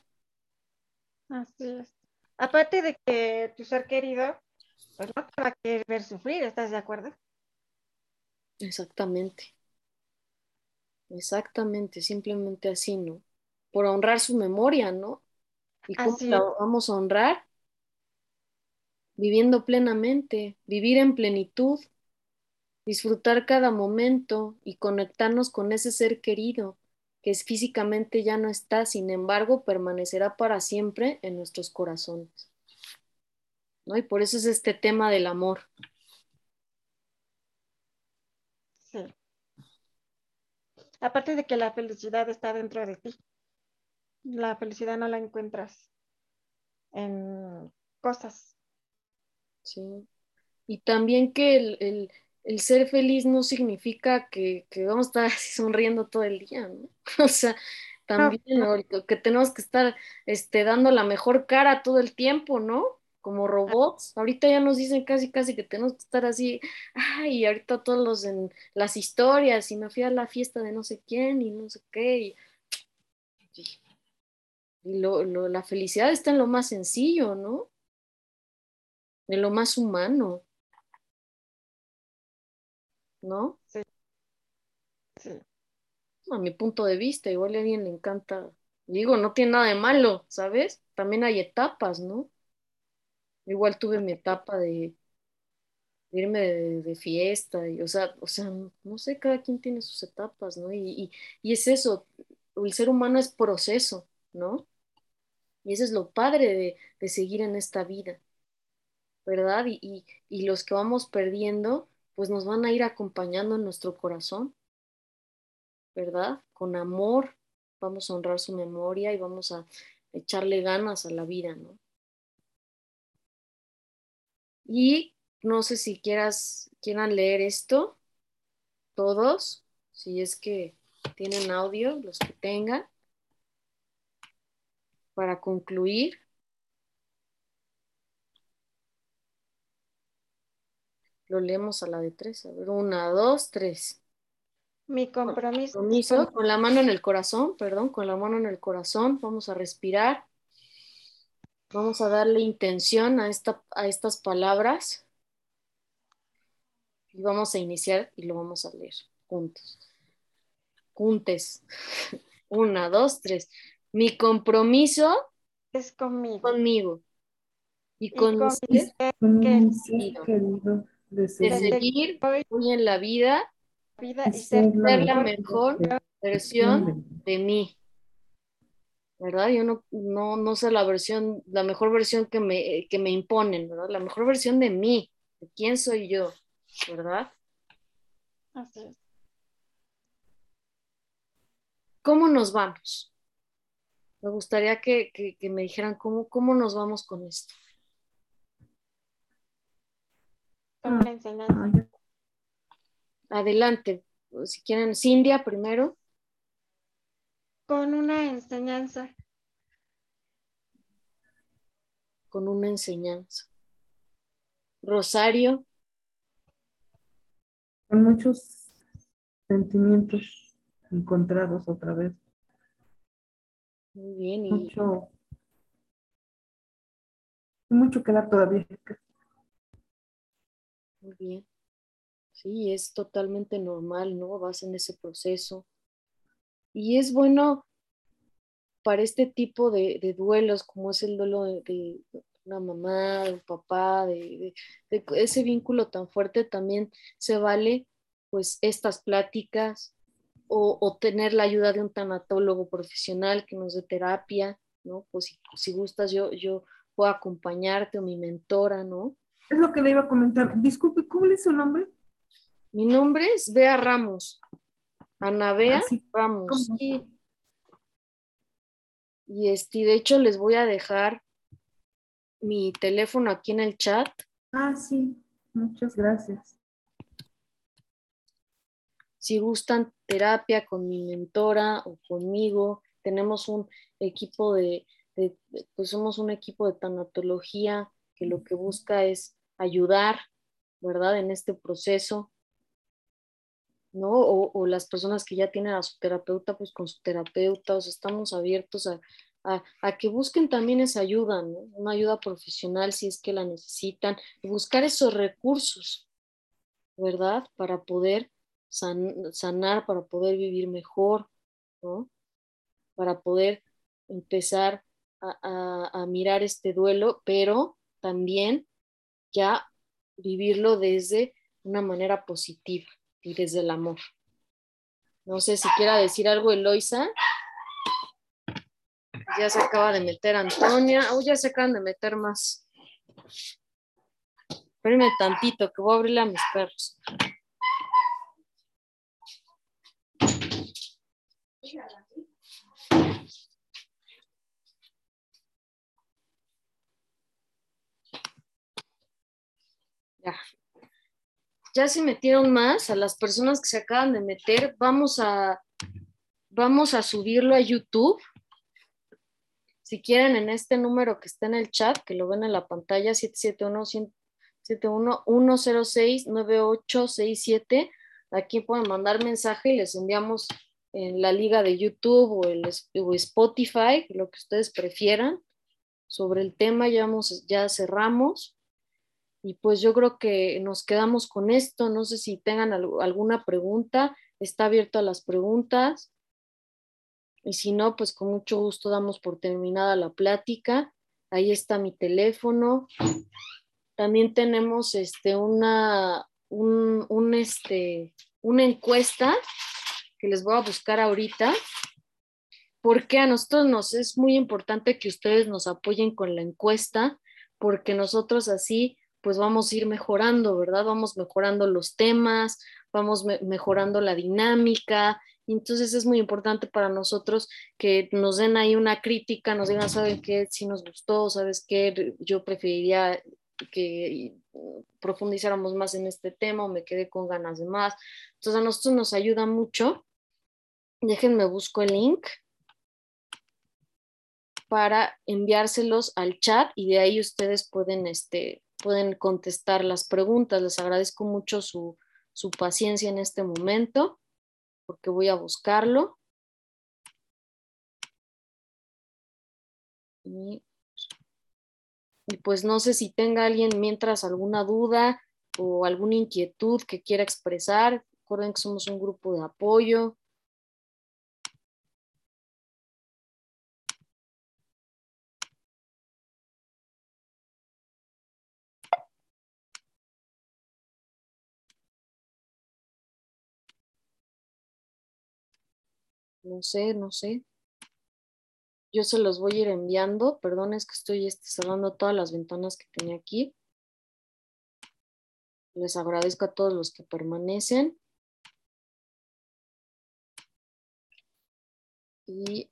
Así es. Aparte de que tu ser querido, pues no te va a querer ver sufrir, ¿estás de acuerdo? Exactamente. Exactamente, simplemente así, ¿no? Por honrar su memoria, ¿no? ¿Y cómo la vamos a honrar? Viviendo plenamente, vivir en plenitud, disfrutar cada momento y conectarnos con ese ser querido que es físicamente ya no está, sin embargo, permanecerá para siempre en nuestros corazones. ¿No? Y por eso es este tema del amor. Aparte de que la felicidad está dentro de ti. La felicidad no la encuentras en cosas. Sí. Y también que el, ser feliz no significa que, vamos a estar sonriendo todo el día, ¿no? O sea, también, ¿no? que tenemos que estar este, dando la mejor cara todo el tiempo, ¿no? Como robots. Ahorita ya nos dicen casi, casi que tenemos que estar así, ay, ahorita todos los en las historias, y me fui a la fiesta de no sé quién y no sé qué. Y, y lo, la felicidad está en lo más sencillo, ¿no? En lo más humano. ¿No? Sí. sí a mi punto de vista, igual a alguien le encanta, digo, no tiene nada de malo, ¿sabes? También hay etapas, ¿no? Igual tuve mi etapa de, irme de, fiesta, y, o sea, o sea, no sé, cada quien tiene sus etapas, ¿no? Y, es eso, el ser humano es proceso, ¿no? Y eso es lo padre de, de seguir en esta vida, ¿verdad? Y, y los que vamos perdiendo, pues nos van a ir acompañando en nuestro corazón ¿verdad? Con amor vamos a honrar su memoria y vamos a echarle ganas a la vida, ¿no? Y no sé si quieras, quieran leer esto, todos, si es que tienen audio, los que tengan, para concluir. Lo leemos a la de tres. A ver, una, dos, tres. Mi compromiso. con la mano en el corazón, perdón, con la mano en el corazón. Vamos a respirar. Vamos a darle intención a, esta, a estas palabras. Y vamos a iniciar y lo vamos a leer juntos. Juntes. Una, dos, tres. Mi compromiso es conmigo. Conmigo. Y con, usted, de seguir hoy en la vida vida y ser, la mejor versión de mí. ¿Verdad? Yo no, no, no sé la versión, la mejor versión que me, que me imponen, ¿verdad? La mejor versión de mí, de quién soy yo, ¿verdad? Así es. ¿Cómo nos vamos? Me gustaría que, que, me dijeran cómo, cómo nos vamos con esto. Con la enseñanza. Adelante, si quieren, Cindia primero. Con una enseñanza. Con una enseñanza. Rosario. Con muchos sentimientos encontrados otra vez. Muy bien. Y... Mucho, mucho que dar todavía. Muy bien. Sí, es totalmente normal, ¿no? Vas en ese proceso. Y es bueno para este tipo de, duelos, como es el duelo de, una mamá, de un papá, de, ese vínculo tan fuerte, también se vale pues estas pláticas o, tener la ayuda de un tanatólogo profesional que nos dé terapia, ¿no? Pues si, si gustas, yo, yo puedo acompañarte o mi mentora, ¿no? Es lo que le iba a comentar. Disculpe, ¿cómo es su nombre? Mi nombre es Bea Ramos. Ana Bea ah, Ramos. Y, este, de hecho les voy a dejar mi teléfono aquí en el chat. Ah, sí. Muchas gracias. Si gustan terapia con mi mentora o conmigo, tenemos un equipo de, de pues somos un equipo de tanatología que lo que busca es ayudar, ¿verdad? En este proceso ¿no? O, las personas que ya tienen a su terapeuta, pues con su terapeuta, estamos abiertos a, que busquen también esa ayuda, ¿no? Una ayuda profesional si es que la necesitan, buscar esos recursos, ¿verdad? Para poder sanar, para poder vivir mejor, ¿no? Para poder empezar a mirar este duelo, pero también ya vivirlo desde una manera positiva y desde el amor. No sé si quiera decir algo Eloisa. Ya se acaba de meter Antonia. Oh, ya se acaban de meter más. Espérenme tantito que voy a abrirle a mis perros. Ya, ya se metieron más, a las personas que se acaban de meter, vamos a, vamos a subirlo a YouTube. Si quieren, en este número que está en el chat, que lo ven en la pantalla, 771-106-9867, aquí pueden mandar mensaje y les enviamos en la liga de YouTube o, el, Spotify, lo que ustedes prefieran. Sobre el tema ya, ya cerramos. Y pues yo creo que nos quedamos con esto. No sé si tengan alguna pregunta. Está abierto a las preguntas. Y si no, pues con mucho gusto damos por terminada la plática. Ahí está mi teléfono. También tenemos este, una, un, este, una encuesta que les voy a buscar ahorita, porque a nosotros nos es muy importante que ustedes nos apoyen con la encuesta, porque nosotros así pues vamos a ir mejorando, ¿verdad? Vamos mejorando los temas, vamos mejorando la dinámica. Entonces es muy importante para nosotros que nos den ahí una crítica, nos digan, ¿saben qué? Si nos gustó, ¿sabes qué? Yo preferiría que profundizáramos más en este tema o me quedé con ganas de más. Entonces a nosotros nos ayuda mucho. Déjenme busco el link para enviárselos al chat y de ahí ustedes pueden este, pueden contestar las preguntas. Les agradezco mucho su, paciencia en este momento, porque voy a buscarlo. Y, pues no sé si tenga alguien mientras alguna duda o alguna inquietud que quiera expresar. Recuerden que somos un grupo de apoyo. No sé, no sé. Yo se los voy a ir enviando. Perdón, es que estoy este, cerrando todas las ventanas que tenía aquí. Les agradezco a todos los que permanecen. Y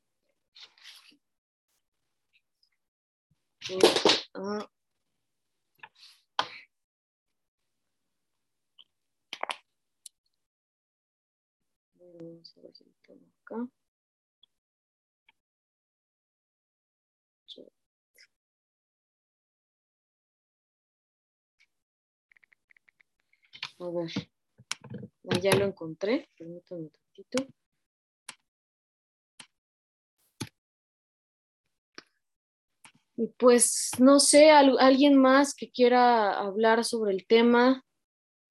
Vamos a ver si acá. A ver, ya lo encontré, permítanme un tantito. Y pues no sé, alguien más que quiera hablar sobre el tema,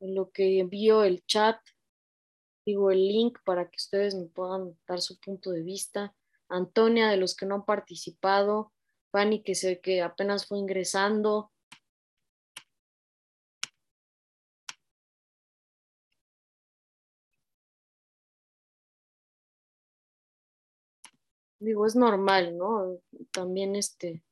en lo que envío el chat, digo el link para que ustedes me puedan dar su punto de vista. Antonia, de los que no han participado, Fanny, que sé que apenas fue ingresando. Digo, es normal, ¿no? También este,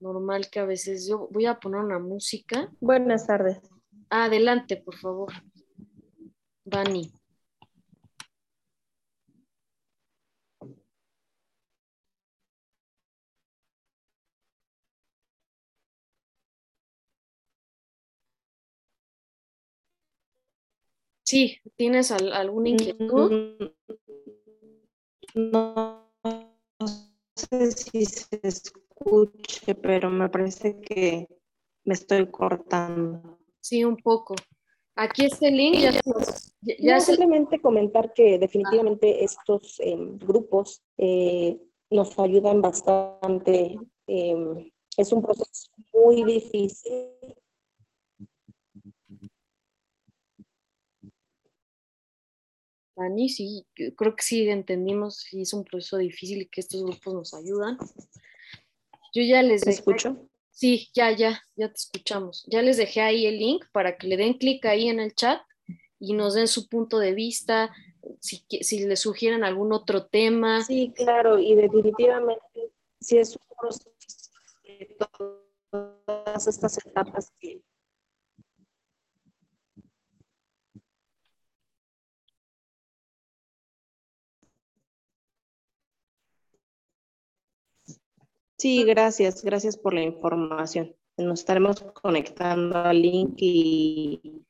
normal que a veces yo voy a poner una música. Buenas tardes. Adelante, por favor. Vani. Sí, ¿tienes alguna inquietud? Mm, no, sé si se escuche, pero me parece que me estoy cortando. Sí, un poco. Aquí este link. Ya, simplemente comentar que definitivamente estos em, grupos eh, nos ayudan bastante. Em, es un proceso muy difícil. Dani, sí, creo que sí entendimos, sí es un proceso difícil y que estos grupos nos ayudan. Yo ya les escucho. Sí, ya, ya, ya te escuchamos. Ya les dejé ahí el link para que le den clic ahí en el chat y nos den su punto de vista, si, si les sugieren algún otro tema. Sí, claro, y definitivamente si es un proceso de todas estas etapas que Sí, gracias, gracias por la información. Nos estaremos conectando al link y,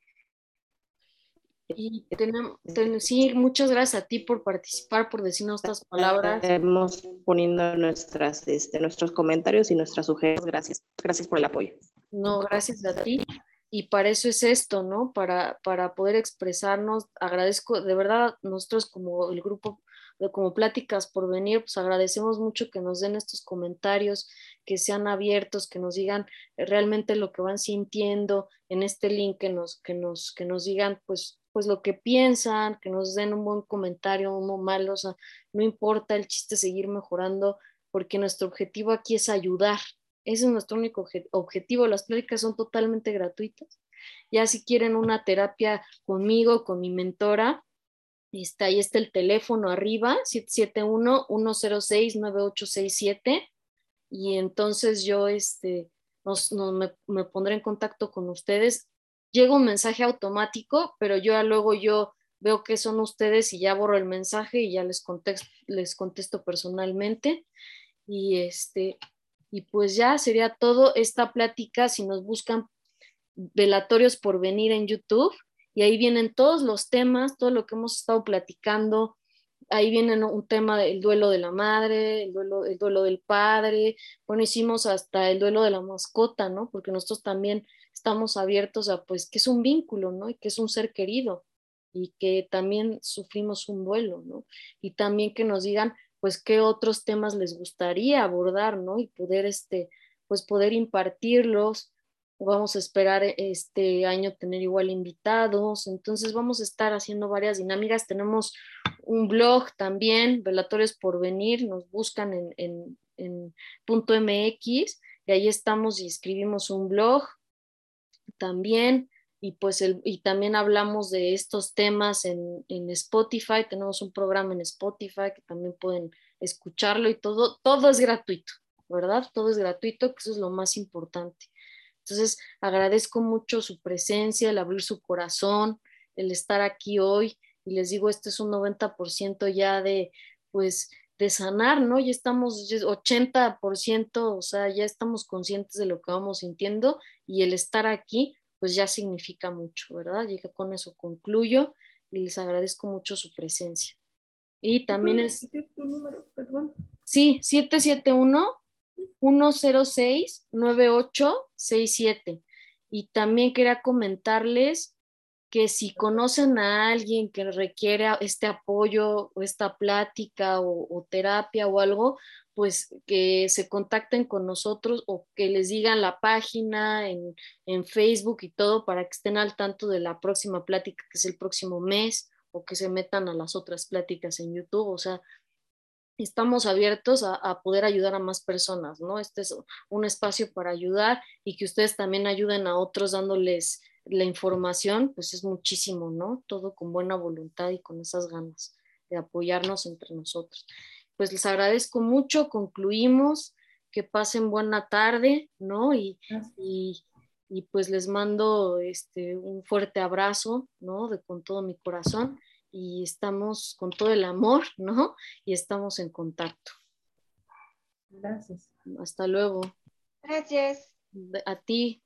Y tenemos, sí, muchas gracias a ti por participar, por decirnos estas palabras. Estamos poniendo nuestras, este, nuestros comentarios y nuestras sugerencias. Gracias. Gracias por el apoyo. No, gracias a ti. Y para eso es esto, ¿no? Para, para poder expresarnos. Agradezco, de verdad, nosotros como el grupo como pláticas por venir, pues agradecemos mucho que nos den estos comentarios, que sean abiertos, que nos digan realmente lo que van sintiendo en este link, que nos, que nos, que nos digan pues, pues lo que piensan, que nos den un buen comentario, uno malo, o sea, no importa el chiste seguir mejorando, porque nuestro objetivo aquí es ayudar. Ese es nuestro único objetivo. Las pláticas son totalmente gratuitas. Ya si quieren una terapia conmigo, con mi mentora, Está, ahí está el teléfono arriba, 771-106-9867. Y entonces yo este, me, me, pondré en contacto con ustedes. Llega un mensaje automático, pero yo luego yo veo que son ustedes y ya borro el mensaje y ya les contesto, les contesto personalmente. Y, este, y pues ya sería todo esta plática. Si nos buscan velatorios por venir en YouTube, y ahí vienen todos los temas, todo lo que hemos estado platicando. Ahí viene un tema del duelo de la madre, el duelo, el duelo del padre. Bueno, hicimos hasta el duelo de la mascota, ¿no? Porque nosotros también estamos abiertos a, pues, que es un vínculo, ¿no? Y que es un ser querido y que también sufrimos un duelo, ¿no? Y también que nos digan, pues, qué otros temas les gustaría abordar, ¿no? Y poder, este, pues, poder impartirlos vamos a esperar este año tener igual invitados, entonces vamos a estar haciendo varias dinámicas, tenemos un blog también, Velatorios por Venir, nos buscan en, en, punto MX y ahí estamos y escribimos un blog también y pues el, y también hablamos de estos temas en, en Spotify, tenemos un programa en Spotify que también pueden escucharlo y todo, todo es gratuito, ¿verdad? Todo es gratuito, que eso es lo más importante. Entonces, agradezco mucho su presencia, el abrir su corazón, el estar aquí hoy. Y les digo, este es un 90% ya de, pues, de sanar, ¿no? Ya estamos 80%, o sea, ya estamos conscientes de lo que vamos sintiendo y el estar aquí, pues ya significa mucho, ¿verdad? Y con eso concluyo y les agradezco mucho su presencia. Y también es... tu número? Perdón. Sí, 771 106-9867. Y también quería comentarles que si conocen a alguien que requiere este apoyo o esta plática o, terapia o algo, pues que se contacten con nosotros o que les digan la página en, en, Facebook y todo para que estén al tanto de la próxima plática que es el próximo mes o que se metan a las otras pláticas en YouTube. O sea, estamos abiertos a, poder ayudar a más personas, ¿no? Este es un espacio para ayudar y que ustedes también ayuden a otros dándoles la información, pues es muchísimo, ¿no? Todo con buena voluntad y con esas ganas de apoyarnos entre nosotros. Pues les agradezco mucho, concluimos, que pasen buena tarde, ¿no? Y, y, y pues les mando este, un fuerte abrazo, ¿no? De con todo mi corazón y estamos con todo el amor, ¿no? Y estamos en contacto. Gracias. Hasta luego. Gracias. A ti.